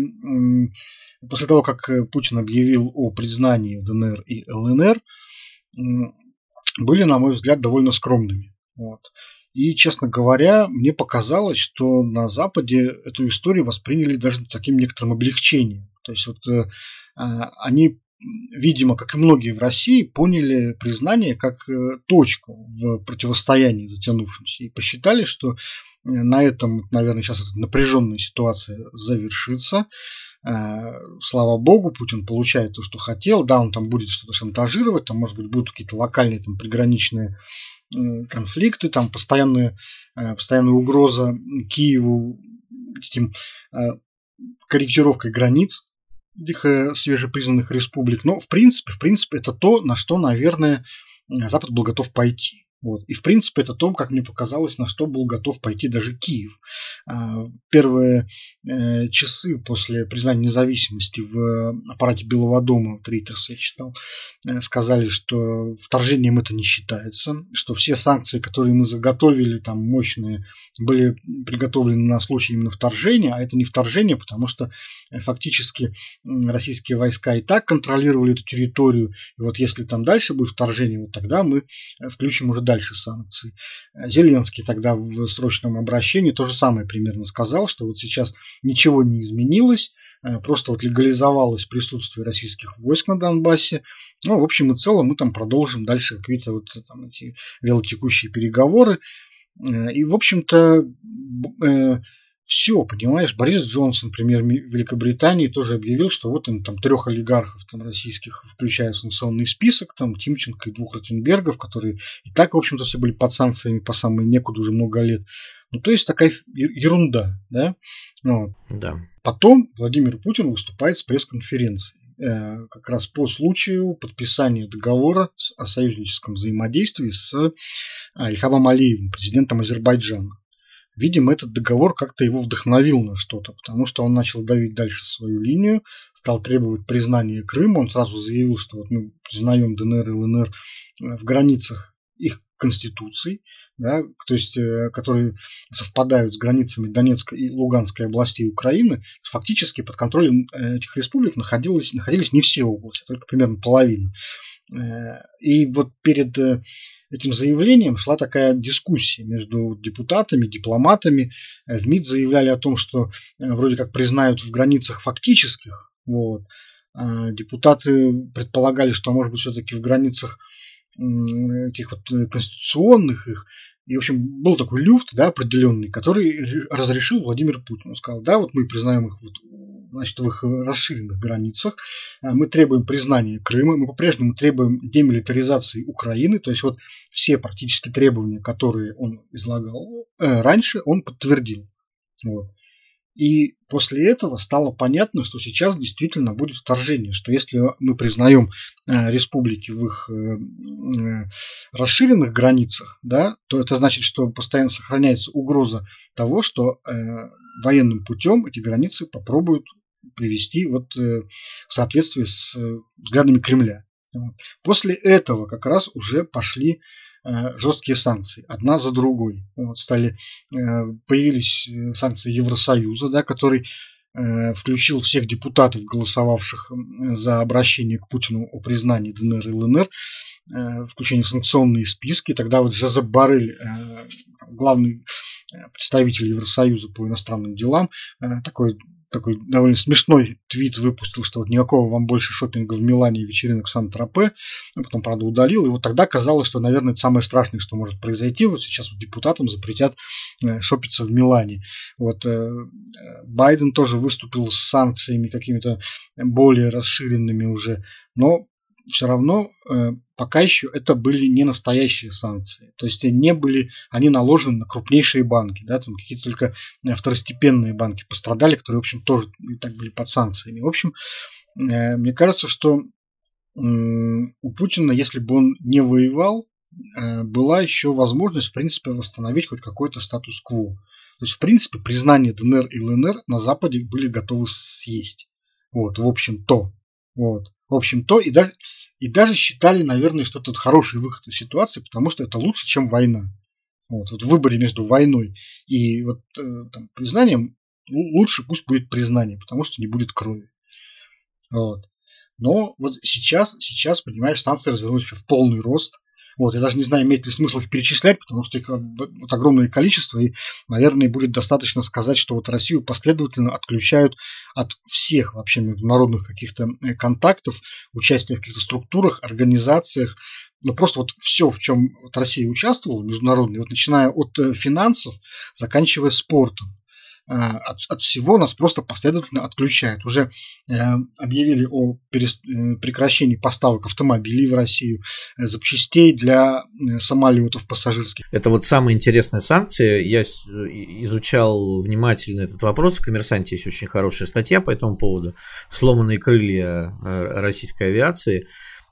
Speaker 2: после того, как э, Путин объявил о признании ДНР и ЛНР, были, на мой взгляд, довольно скромными. Вот. И, честно говоря, мне показалось, что на Западе эту историю восприняли даже таким некоторым облегчением. То есть вот э, а, они, видимо, как и многие в России, поняли признание как э, точку в противостоянии затянувшемся и посчитали, что на этом, наверное, сейчас эта напряженная ситуация завершится. Э, слава богу, Путин получает то, что хотел. Да, он там будет что-то шантажировать, там, может быть, будут какие-то локальные там, приграничные конфликты, там постоянная, э, постоянная угроза Киеву этим, э, корректировкой границ этих свежепризнанных республик. Но, в принципе, в принципе, это то, на что, наверное, Запад был готов пойти. Вот. И, в принципе, это то, как мне показалось, на что был готов пойти даже Киев. А, первые э, часы после признания независимости в аппарате Белого дома, вот Рейтерс я читал, э, сказали, что вторжением это не считается, что все санкции, которые мы заготовили, там мощные, были приготовлены на случай именно вторжения, а это не вторжение, потому что э, фактически российские войска и так контролировали эту территорию, и вот если там дальше будет вторжение, вот тогда мы включим уже дальше санкции. Зеленский тогда в срочном обращении то же самое примерно сказал, что вот сейчас ничего не изменилось, э, просто вот легализовалось присутствие российских войск на Донбассе. Ну, в общем и целом мы там продолжим дальше какие-то вот там эти велотекущие переговоры. Э, и, в общем-то, э, все, понимаешь, Борис Джонсон, премьер Великобритании, тоже объявил, что вот он там трех олигархов там, российских включает в санкционный список, там Тимченко и двух Ротенбергов, которые и так, в общем-то, все были под санкциями по самой некуда уже много лет. Ну, то есть такая ерунда, да? Ну, да. Потом Владимир Путин выступает с пресс-конференцией э, как раз по случаю подписания договора о союзническом взаимодействии с э, Ильхамом Алиевым, президентом Азербайджана. Видимо, этот договор как-то его вдохновил на что-то, потому что он начал давить дальше свою линию, стал требовать признания Крыма. Он сразу заявил, что вот мы признаем ДНР и ЛНР э, в границах их конституций, да, то есть, э, которые совпадают с границами Донецкой и Луганской областей Украины, фактически под контролем э, этих республик находились, находились не все области, только примерно половина. И вот перед этим заявлением шла такая дискуссия между депутатами, дипломатами. Э, в МИД заявляли о том, что э, вроде как признают в границах фактических. Вот. А депутаты предполагали, что может быть все-таки в границах этих вот э, конституционных их. И, в общем, был такой люфт, да, определенный, который разрешил Владимир Путин. Он сказал, да, вот мы признаем их вот значит, в их расширенных границах. А, мы требуем признания Крыма, мы по-прежнему требуем демилитаризации Украины, то есть вот все практически требования, которые он излагал э, раньше, он подтвердил. Вот. И после этого стало понятно, что сейчас действительно будет вторжение, что если мы признаем э, республики в их э, э, расширенных границах, да, то это значит, что постоянно сохраняется угроза того, что э, военным путем эти границы попробуют привести вот э, в соответствии с э, взглядами Кремля. После этого как раз уже пошли э, жесткие санкции, одна за другой. Вот стали, появились санкции Евросоюза, да, который включил всех депутатов, голосовавших за обращение к Путину о признании ДНР и ЛНР, включение в санкционные списки. Тогда вот Жозеп Барель, главный представитель Евросоюза по иностранным делам, такой такой довольно смешной твит выпустил, что вот никакого вам больше шопинга в Милане и вечеринок в Сан-Тропе, ну, потом, правда, удалил, и вот тогда казалось, что, наверное, это самое страшное, что может произойти, вот сейчас вот депутатам запретят э, шопиться в Милане. Вот э, Байден тоже выступил с санкциями какими-то более расширенными уже, но все равно э, пока еще это были не настоящие санкции. То есть не были, они наложены на крупнейшие банки, да, там какие-то только э, второстепенные банки пострадали, которые, в общем, тоже и так были под санкциями. В общем, э, мне кажется, что у Путина, если бы он не воевал, была еще возможность, в принципе, восстановить хоть какой-то статус-кво. То есть, в принципе, признание ДНР и ЛНР на Западе были готовы съесть. Вот, в общем-то. Вот. В общем-то, и даже, и даже считали, наверное, что это хороший выход из ситуации, потому что это лучше, чем война. Вот, вот в выборе между войной и вот, э, там, признанием лучше пусть будет признание, потому что не будет крови. Вот. Но вот сейчас, сейчас, понимаешь, станции развернулись в полный рост. Вот, я даже не знаю, имеет ли смысл их перечислять, потому что их э, вот огромное количество, и, наверное, будет достаточно сказать, что вот Россию последовательно отключают от всех вообще международных каких-то э, контактов, участия в каких-то структурах, организациях, ну просто вот все, в чем вот Россия участвовала, международные, вот начиная от э, финансов, заканчивая спортом. Э, от, от всего нас просто последовательно отключают. Уже э, объявили о перес, э, прекращении поставок автомобилей в Россию, э, запчастей для э, самолетов пассажирских.
Speaker 1: Это вот самые интересные санкции. Я изучал внимательно этот вопрос. В «Коммерсанте» есть очень хорошая статья по этому поводу. «Сломанные крылья российской авиации»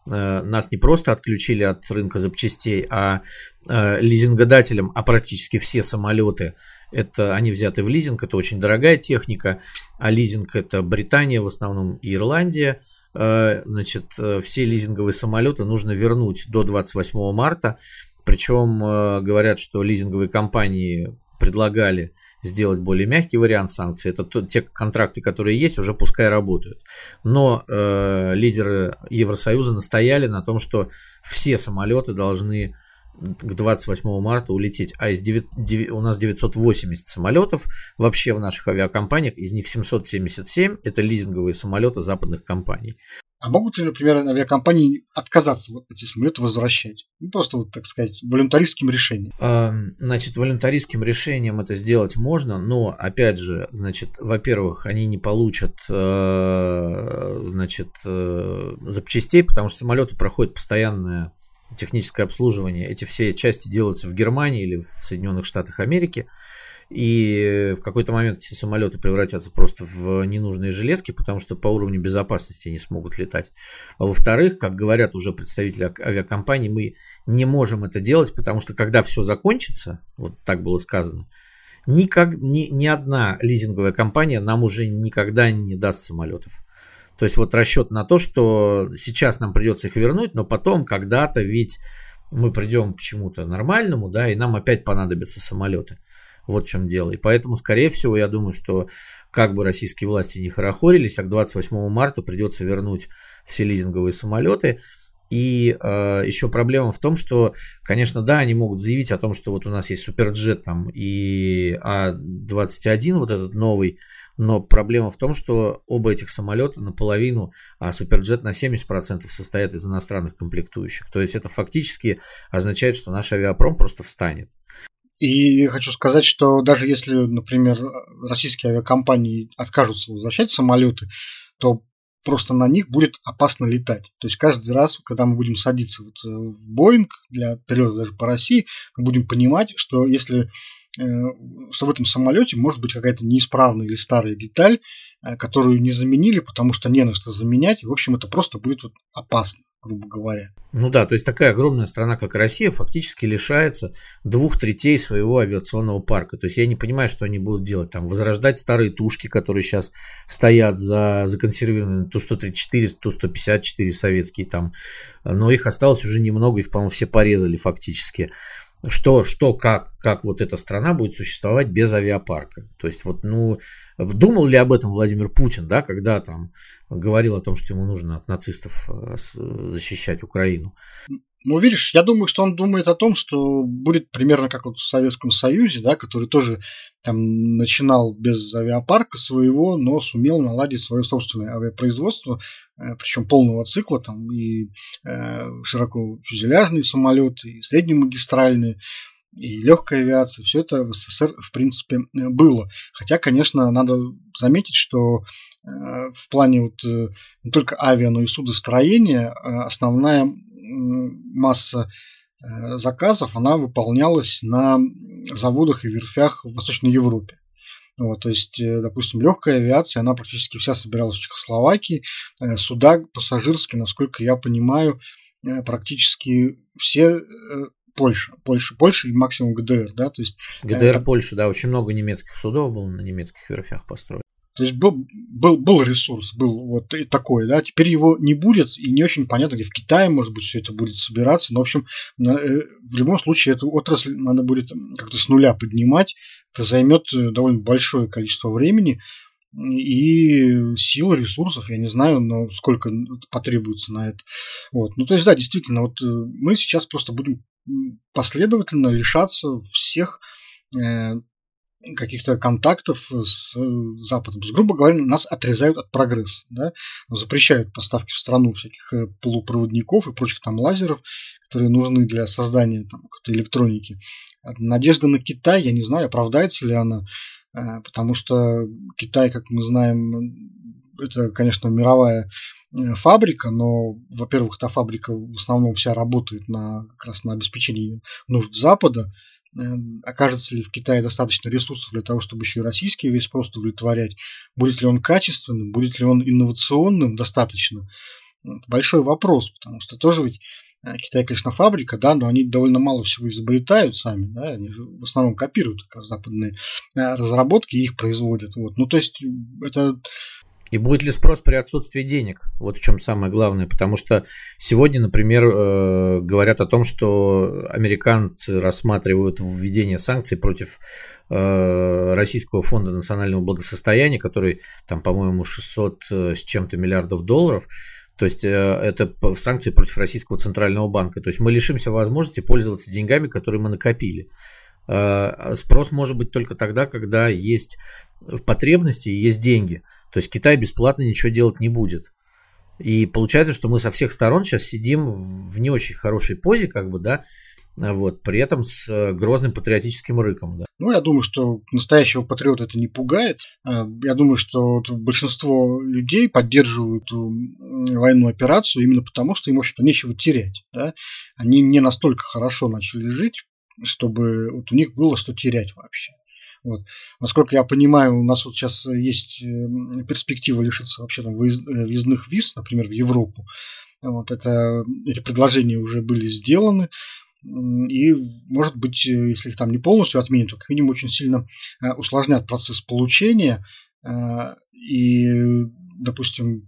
Speaker 1: нас не просто отключили от рынка запчастей, а лизингодателям, а практически все самолеты это они взяты в лизинг, это очень дорогая техника, а лизинг это Британия в основном и Ирландия. Э, значит, э, все лизинговые самолеты нужно вернуть до 28 марта. Причем э, говорят, что лизинговые компании предлагали сделать более мягкий вариант санкций. Это те контракты, которые есть, уже пускай работают. Но э, лидеры Евросоюза настояли на том, что все самолеты должны к 28 марта улететь. А из 9, 9, у нас 980 самолетов вообще в наших авиакомпаниях, из них 777 это лизинговые самолеты западных компаний.
Speaker 2: А могут ли, например, авиакомпании отказаться вот эти самолеты возвращать? Ну, просто, вот, так сказать, волюнтаристским решением.
Speaker 1: А, значит, волюнтаристским решением это сделать можно, но, опять же, значит, во-первых, они не получат, э, значит, э, запчастей, потому что самолеты проходят постоянное техническое обслуживание, эти все части делаются в Германии или в Соединенных Штатах Америки. И в какой-то момент эти самолеты превратятся просто в ненужные железки, потому что по уровню безопасности не смогут летать. А во-вторых, как говорят уже представители авиакомпаний, мы не можем это делать, потому что когда все закончится, вот так было сказано, никак, ни, ни одна лизинговая компания нам уже никогда не даст самолетов. То есть вот расчет на то, что сейчас нам придется их вернуть, но потом когда-то ведь мы придем к чему-то нормальному, да, и нам опять понадобятся самолеты. Вот в чем дело. И поэтому, скорее всего, я думаю, что как бы российские власти не хорохорились, а к 28 марта придется вернуть все лизинговые самолеты. И э, еще проблема в том, что, конечно, да, они могут заявить о том, что вот у нас есть суперджет там и А-21, вот этот новый, но проблема в том, что оба этих самолета наполовину, а Суперджет на 70% состоят из иностранных комплектующих. То есть это фактически означает, что наш авиапром просто встанет.
Speaker 2: И хочу сказать, что даже если, например, российские авиакомпании откажутся возвращать самолеты, то просто на них будет опасно летать. То есть каждый раз, когда мы будем садиться вот в Боинг для перелета даже по России, мы будем понимать, что если Э, что в этом самолете может быть какая-то неисправная или старая деталь, э, которую не заменили, потому что не на что заменять. И, в общем, это просто будет вот опасно. грубо говоря.
Speaker 1: Ну да, то есть такая огромная страна, как Россия, фактически лишается двух третей своего авиационного парка. То есть я не понимаю, что они будут делать. Там возрождать старые тушки, которые сейчас стоят за законсервированные Ту-134, Ту-154 советские там. Но их осталось уже немного, их, по-моему, все порезали фактически что, что, как, как вот эта страна будет существовать без авиапарка. То есть вот, ну, думал ли об этом Владимир Путин, да, когда там говорил о том, что ему нужно от нацистов э, защищать Украину?
Speaker 2: Ну, видишь, я думаю, что он думает о том, что будет примерно как вот в Советском Союзе, да, который тоже там начинал без авиапарка своего, но сумел наладить свое собственное авиапроизводство, причем полного цикла, там и э, широко фюзеляжные самолеты, и среднемагистральные, и легкая авиация, все это в СССР, в принципе, было. Хотя, конечно, надо заметить, что э, в плане вот не только авиа, но и судостроения основная масса э, заказов, она выполнялась на заводах и верфях в Восточной Европе. Вот, то есть, э, допустим, легкая авиация, она практически вся собиралась в Чехословакии. Э, суда пассажирские, насколько я понимаю, практически все Польша, Польша, Польша и максимум ГДР, да, то есть...
Speaker 1: ГДР, это... Польша, да, очень много немецких судов было на немецких верфях построено.
Speaker 2: То есть был, был, был ресурс, был вот и такой, да, теперь его не будет, и не очень понятно, где в Китае, может быть, все это будет собираться, но, в общем, э, в любом случае эту отрасль надо будет как-то с нуля поднимать, это займет э, довольно большое количество времени, и сил, ресурсов, я не знаю, но сколько потребуется на это. Вот. Ну, то есть, да, действительно, вот э, мы сейчас просто будем последовательно лишаться всех каких-то контактов с э, Западом. То есть, грубо говоря, нас отрезают от прогресса, да? запрещают поставки в страну всяких э, полупроводников и прочих там лазеров, которые нужны для создания там, какой-то электроники. Надежда на Китай, я не знаю, оправдается ли она, э, потому что Китай, как мы знаем, это, конечно, мировая фабрика, но, во-первых, эта фабрика в основном вся работает на, как раз на обеспечении нужд Запада, окажется ли в Китае достаточно ресурсов для того, чтобы еще и российский весь спрос удовлетворять, будет ли он качественным, будет ли он инновационным достаточно. Большой вопрос, потому что тоже ведь э, Китай, конечно, фабрика, да, но они довольно мало всего изобретают сами, да, они в основном копируют западные э, разработки и их производят. Вот. Ну, то есть это
Speaker 1: и будет ли спрос при отсутствии денег? Вот в чем самое главное. Потому что сегодня, например, э, говорят о том, что американцы рассматривают введение санкций против э, Российского фонда национального благосостояния, который там, по-моему, 600 э, с чем-то миллиардов долларов. То есть это санкции против Российского центрального банка. То есть мы лишимся возможности пользоваться деньгами, которые мы накопили. Спрос может быть только тогда, когда есть в потребности и есть деньги. То есть Китай бесплатно ничего делать не будет. И получается, что мы со всех сторон сейчас сидим в не очень хорошей позе, как бы, да, вот, при этом с э, грозным патриотическим рыком. Да.
Speaker 2: Ну, я думаю, что настоящего патриота это не пугает. Э, я думаю, что большинство людей поддерживают военную операцию именно потому, что им, в общем-то, нечего терять. Да? Они не настолько хорошо начали жить, чтобы вот у них было что терять вообще. Вот. Насколько я понимаю, у нас вот сейчас есть эм, перспектива лишиться вообще там э, въездных виз, например, в Европу. Вот это, эти предложения уже были сделаны. И, может быть, э, если их там не полностью отменят, то как минимум очень сильно э, усложнят процесс получения. И, допустим,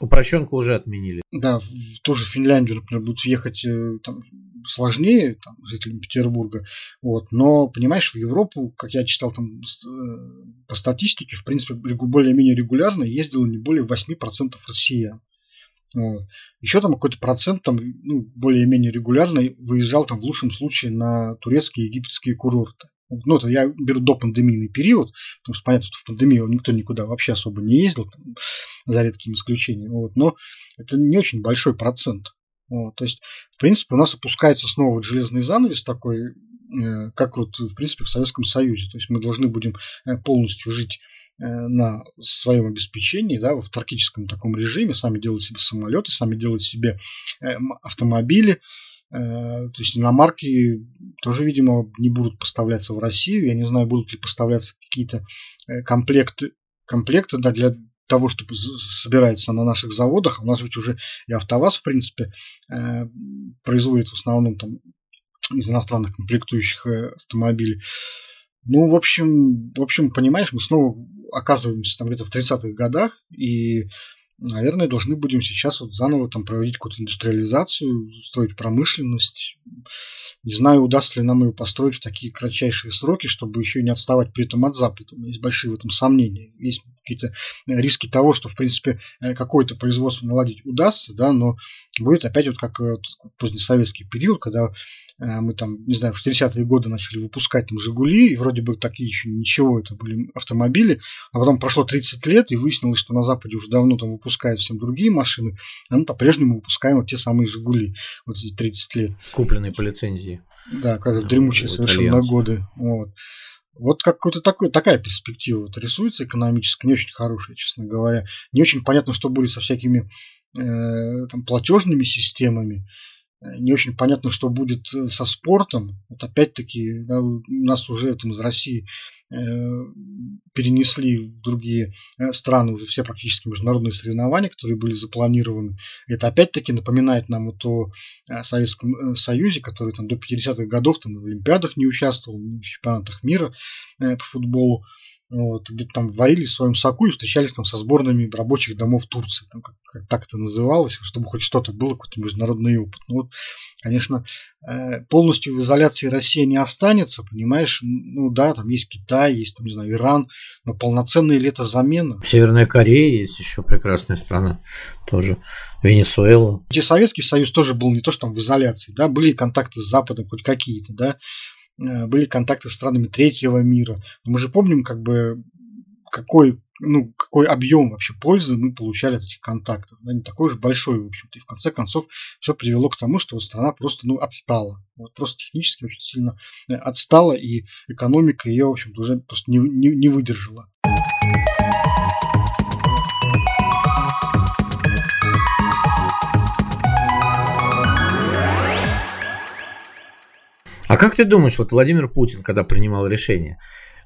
Speaker 1: Упрощенку уже отменили.
Speaker 2: Да, в ту же Финляндию, например, будет въехать там, сложнее там, жителям Петербурга. Вот. Но, понимаешь, в Европу, как я читал там э, по статистике, в принципе, более-менее регулярно ездило не более 8% россиян. Вот. Еще там какой-то процент там, ну, более-менее регулярно выезжал там в лучшем случае на турецкие и египетские курорты. Ну, это я беру до пандемийный период, потому что понятно, что в пандемию никто никуда вообще особо не ездил, там, за редкими исключениями. Вот, но это не очень большой процент. Вот, то есть, в принципе, у нас опускается снова вот железный занавес такой, э, как вот, в принципе, в Советском Союзе. То есть мы должны будем э, полностью жить э, на своем обеспечении, да, в автаркическом таком режиме, сами делать себе самолеты, сами делать себе автомобили. То есть иномарки тоже, видимо, не будут поставляться в Россию. Я не знаю, будут ли поставляться какие-то комплекты, комплекты да, для того, что собирается на наших заводах, а у нас ведь уже и АвтоВАЗ, в принципе, производит в основном там из иностранных комплектующих автомобилей. Ну, в общем, в общем, понимаешь, мы снова оказываемся там где-то в 30-х годах, и наверное, должны будем сейчас вот заново там проводить какую-то индустриализацию, строить промышленность. Не знаю, удастся ли нам ее построить в такие кратчайшие сроки, чтобы еще не отставать при этом от Запада. Есть большие в этом сомнения. Есть какие-то риски того, что, в принципе, э, какое-то производство наладить удастся, да, но будет опять вот как в позднесоветский период, когда Э, мы там, не знаю, в 60-е годы начали выпускать там «Жигули», и вроде бы такие еще ничего, это были автомобили, а потом прошло 30 лет, и выяснилось, что на Западе уже давно там выпускают всем другие машины, а мы по-прежнему выпускаем вот те самые «Жигули», вот эти 30 лет.
Speaker 1: Купленные по лицензии.
Speaker 2: Да, когда дремучие совершенно годы. Вот. Вот какой-то такой, такая перспектива вот рисуется экономическая, не очень хорошая, честно говоря. Не очень понятно, что будет со всякими э, там, платежными системами. Э, не очень понятно, что будет э, со спортом. Вот опять-таки да, нас уже там, из России э, перенесли в другие э, страны уже все практически международные соревнования, которые были запланированы. Это опять-таки напоминает нам вот о Советском Союзе, который там до 50-х годов там, в Олимпиадах не участвовал, в чемпионатах мира э, по футболу. Вот, где-то там варили в своем соку и встречались там со сборными рабочих домов Турции, там, как, как так это называлось, чтобы хоть что-то было, какой-то международный опыт. Ну вот, конечно, э, полностью в изоляции Россия не останется, понимаешь, ну да, там есть Китай, есть там, не знаю, Иран, но полноценная ли это замена?
Speaker 1: Северная Корея есть еще прекрасная страна, тоже Венесуэла.
Speaker 2: Где Советский Союз тоже был не то, что там в изоляции, да, были контакты с Западом хоть какие-то, да, были контакты с странами третьего мира. Но мы же помним, как бы, какой, ну, какой объем вообще пользы мы получали от этих контактов. Да, не такой уж большой, в общем-то. И в конце концов все привело к тому, что вот страна просто ну, отстала. Вот просто технически очень сильно э, отстала, и экономика ее, в общем-то, уже просто не, не, не выдержала.
Speaker 1: А как ты думаешь, вот Владимир Путин, когда принимал решение,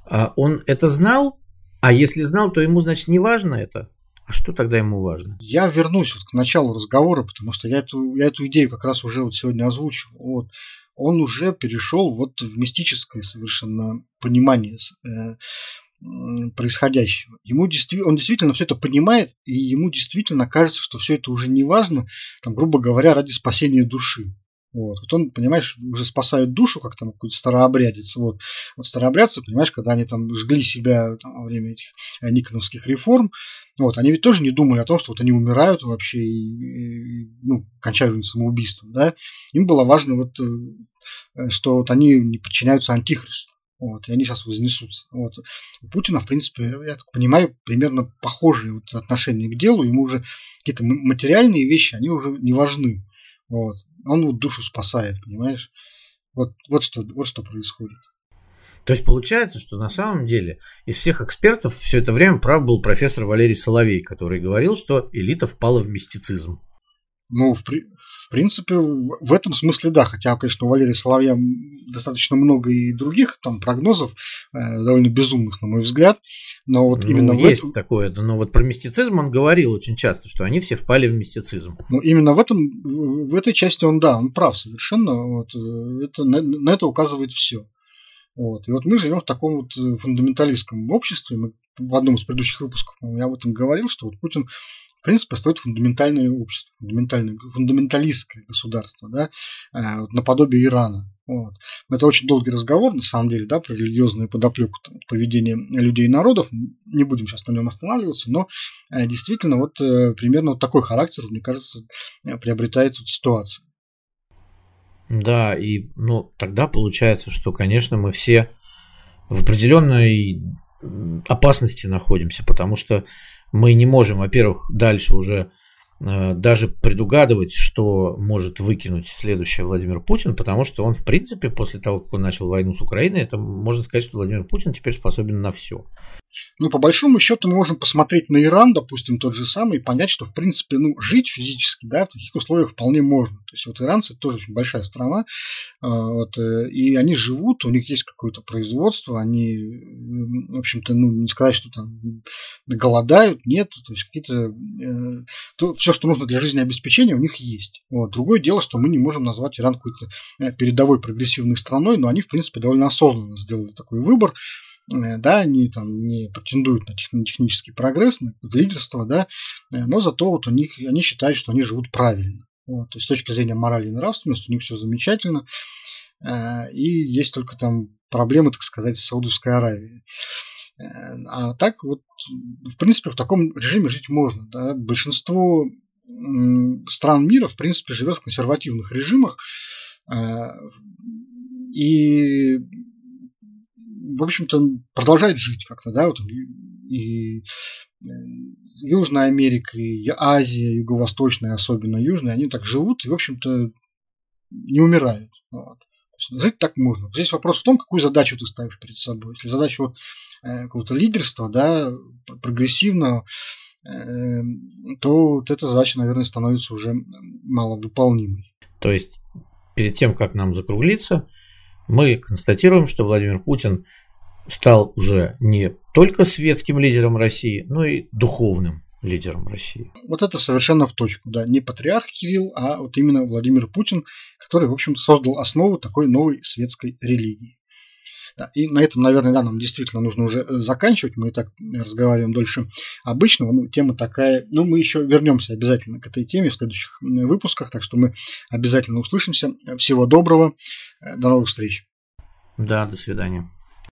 Speaker 1: а, он это знал? А если знал, то ему, значит, не важно это? А что тогда ему важно?
Speaker 2: Я вернусь вот к началу разговора, потому что я эту, я эту идею как раз уже вот сегодня озвучил. Вот. Он уже перешел вот в мистическое совершенно понимание э, происходящего. Ему действительно, он действительно все это понимает, и ему действительно кажется, что все это уже не важно, там, грубо говоря, ради спасения души. Вот. вот он, понимаешь, уже спасает душу, как там какой-то старообрядец. Вот. вот старообрядцы, понимаешь, когда они там жгли себя там, во время этих э, никоновских реформ, вот, они ведь тоже не думали о том, что вот они умирают вообще и, и ну, кончают самоубийством. Да? Им было важно, вот, э, что вот они не подчиняются антихристу. Вот, и они сейчас вознесутся. Вот. У Путина, в принципе, я так понимаю, примерно похожие вот отношения к делу. Ему уже какие-то материальные вещи, они уже не важны. Вот. Он вот душу спасает, понимаешь? Вот, вот, что, вот что происходит.
Speaker 1: То есть получается, что на самом деле из всех экспертов все это время прав был профессор Валерий Соловей, который говорил, что элита впала в мистицизм.
Speaker 2: Ну, в, при, в принципе, в этом смысле да. Хотя, конечно, у Валерия Соловья достаточно много и других там прогнозов, э, довольно безумных, на мой взгляд. Но вот ну, именно
Speaker 1: есть
Speaker 2: в этом...
Speaker 1: такое. Но вот про мистицизм он говорил очень часто, что они все впали в мистицизм.
Speaker 2: Ну, именно в этом, в этой части он, да, он прав совершенно. Вот, э, это, на, на это указывает все. Вот. И вот мы живем в таком вот э, фундаменталистском обществе. Мы в одном из предыдущих выпусков я об этом говорил, что вот Путин в принципе, построить фундаментальное общество, фундаментальное, фундаменталистское государство, да, э, вот, наподобие Ирана. Вот. Это очень долгий разговор, на самом деле, да, про религиозную подоплеку там, поведения людей и народов. Не будем сейчас на нем останавливаться, но э, действительно вот э, примерно вот такой характер, мне кажется, приобретает тут ситуация.
Speaker 1: Да, и ну, тогда получается, что, конечно, мы все в определенной опасности находимся, потому что мы не можем, во-первых, дальше уже э, даже предугадывать, что может выкинуть следующий Владимир Путин, потому что он, в принципе, после того, как он начал войну с Украиной, это можно сказать, что Владимир Путин теперь способен на все.
Speaker 2: Ну, по большому счету, мы можем посмотреть на Иран, допустим, тот же самый, и понять, что, в принципе, ну, жить физически, да, в таких условиях вполне можно. То есть, вот иранцы – тоже очень большая страна, а, вот, э, и они живут, у них есть какое-то производство, они, в общем-то, ну, не сказать, что там голодают, нет, то есть, какие-то, э, то, все, что нужно для жизнеобеспечения, у них есть. Вот. Другое дело, что мы не можем назвать Иран какой-то э, передовой прогрессивной страной, но они, в принципе, довольно осознанно сделали такой выбор, да, они там не претендуют на, тех, на технический прогресс, на лидерство, да, э, но зато вот у них, они считают, что они живут правильно. Вот, то с точки зрения морали и нравственности у них все замечательно, э, и есть только там проблемы, так сказать, с Саудовской Аравией. А так вот, в принципе, в таком режиме жить можно. Да? Большинство стран мира, в принципе, живет в консервативных режимах. И в общем-то, продолжает жить как-то, да, вот, и э, Южная Америка, и Азия, Юго-Восточная, особенно Южная, они так живут и, в общем-то, не умирают. Вот. Жить так можно. Здесь вопрос в том, какую задачу ты ставишь перед собой. Если задача вот, э, какого-то лидерства, да, прогрессивного, э, то вот эта задача, наверное, становится уже маловыполнимой.
Speaker 1: То есть, перед тем, как нам закруглиться, мы констатируем, что Владимир Путин стал уже не только светским лидером России, но и духовным лидером России.
Speaker 2: Вот это совершенно в точку, да, не патриарх Кирилл, а вот именно Владимир Путин, который, в общем создал основу такой новой светской религии. И на этом, наверное, да, нам действительно нужно уже э, заканчивать. Мы и так разговариваем дольше обычного. Ну, тема такая. Но мы еще вернемся обязательно к этой теме в следующих выпусках. Так что мы обязательно услышимся. Всего доброго. Э, до новых встреч.
Speaker 1: Да, до свидания.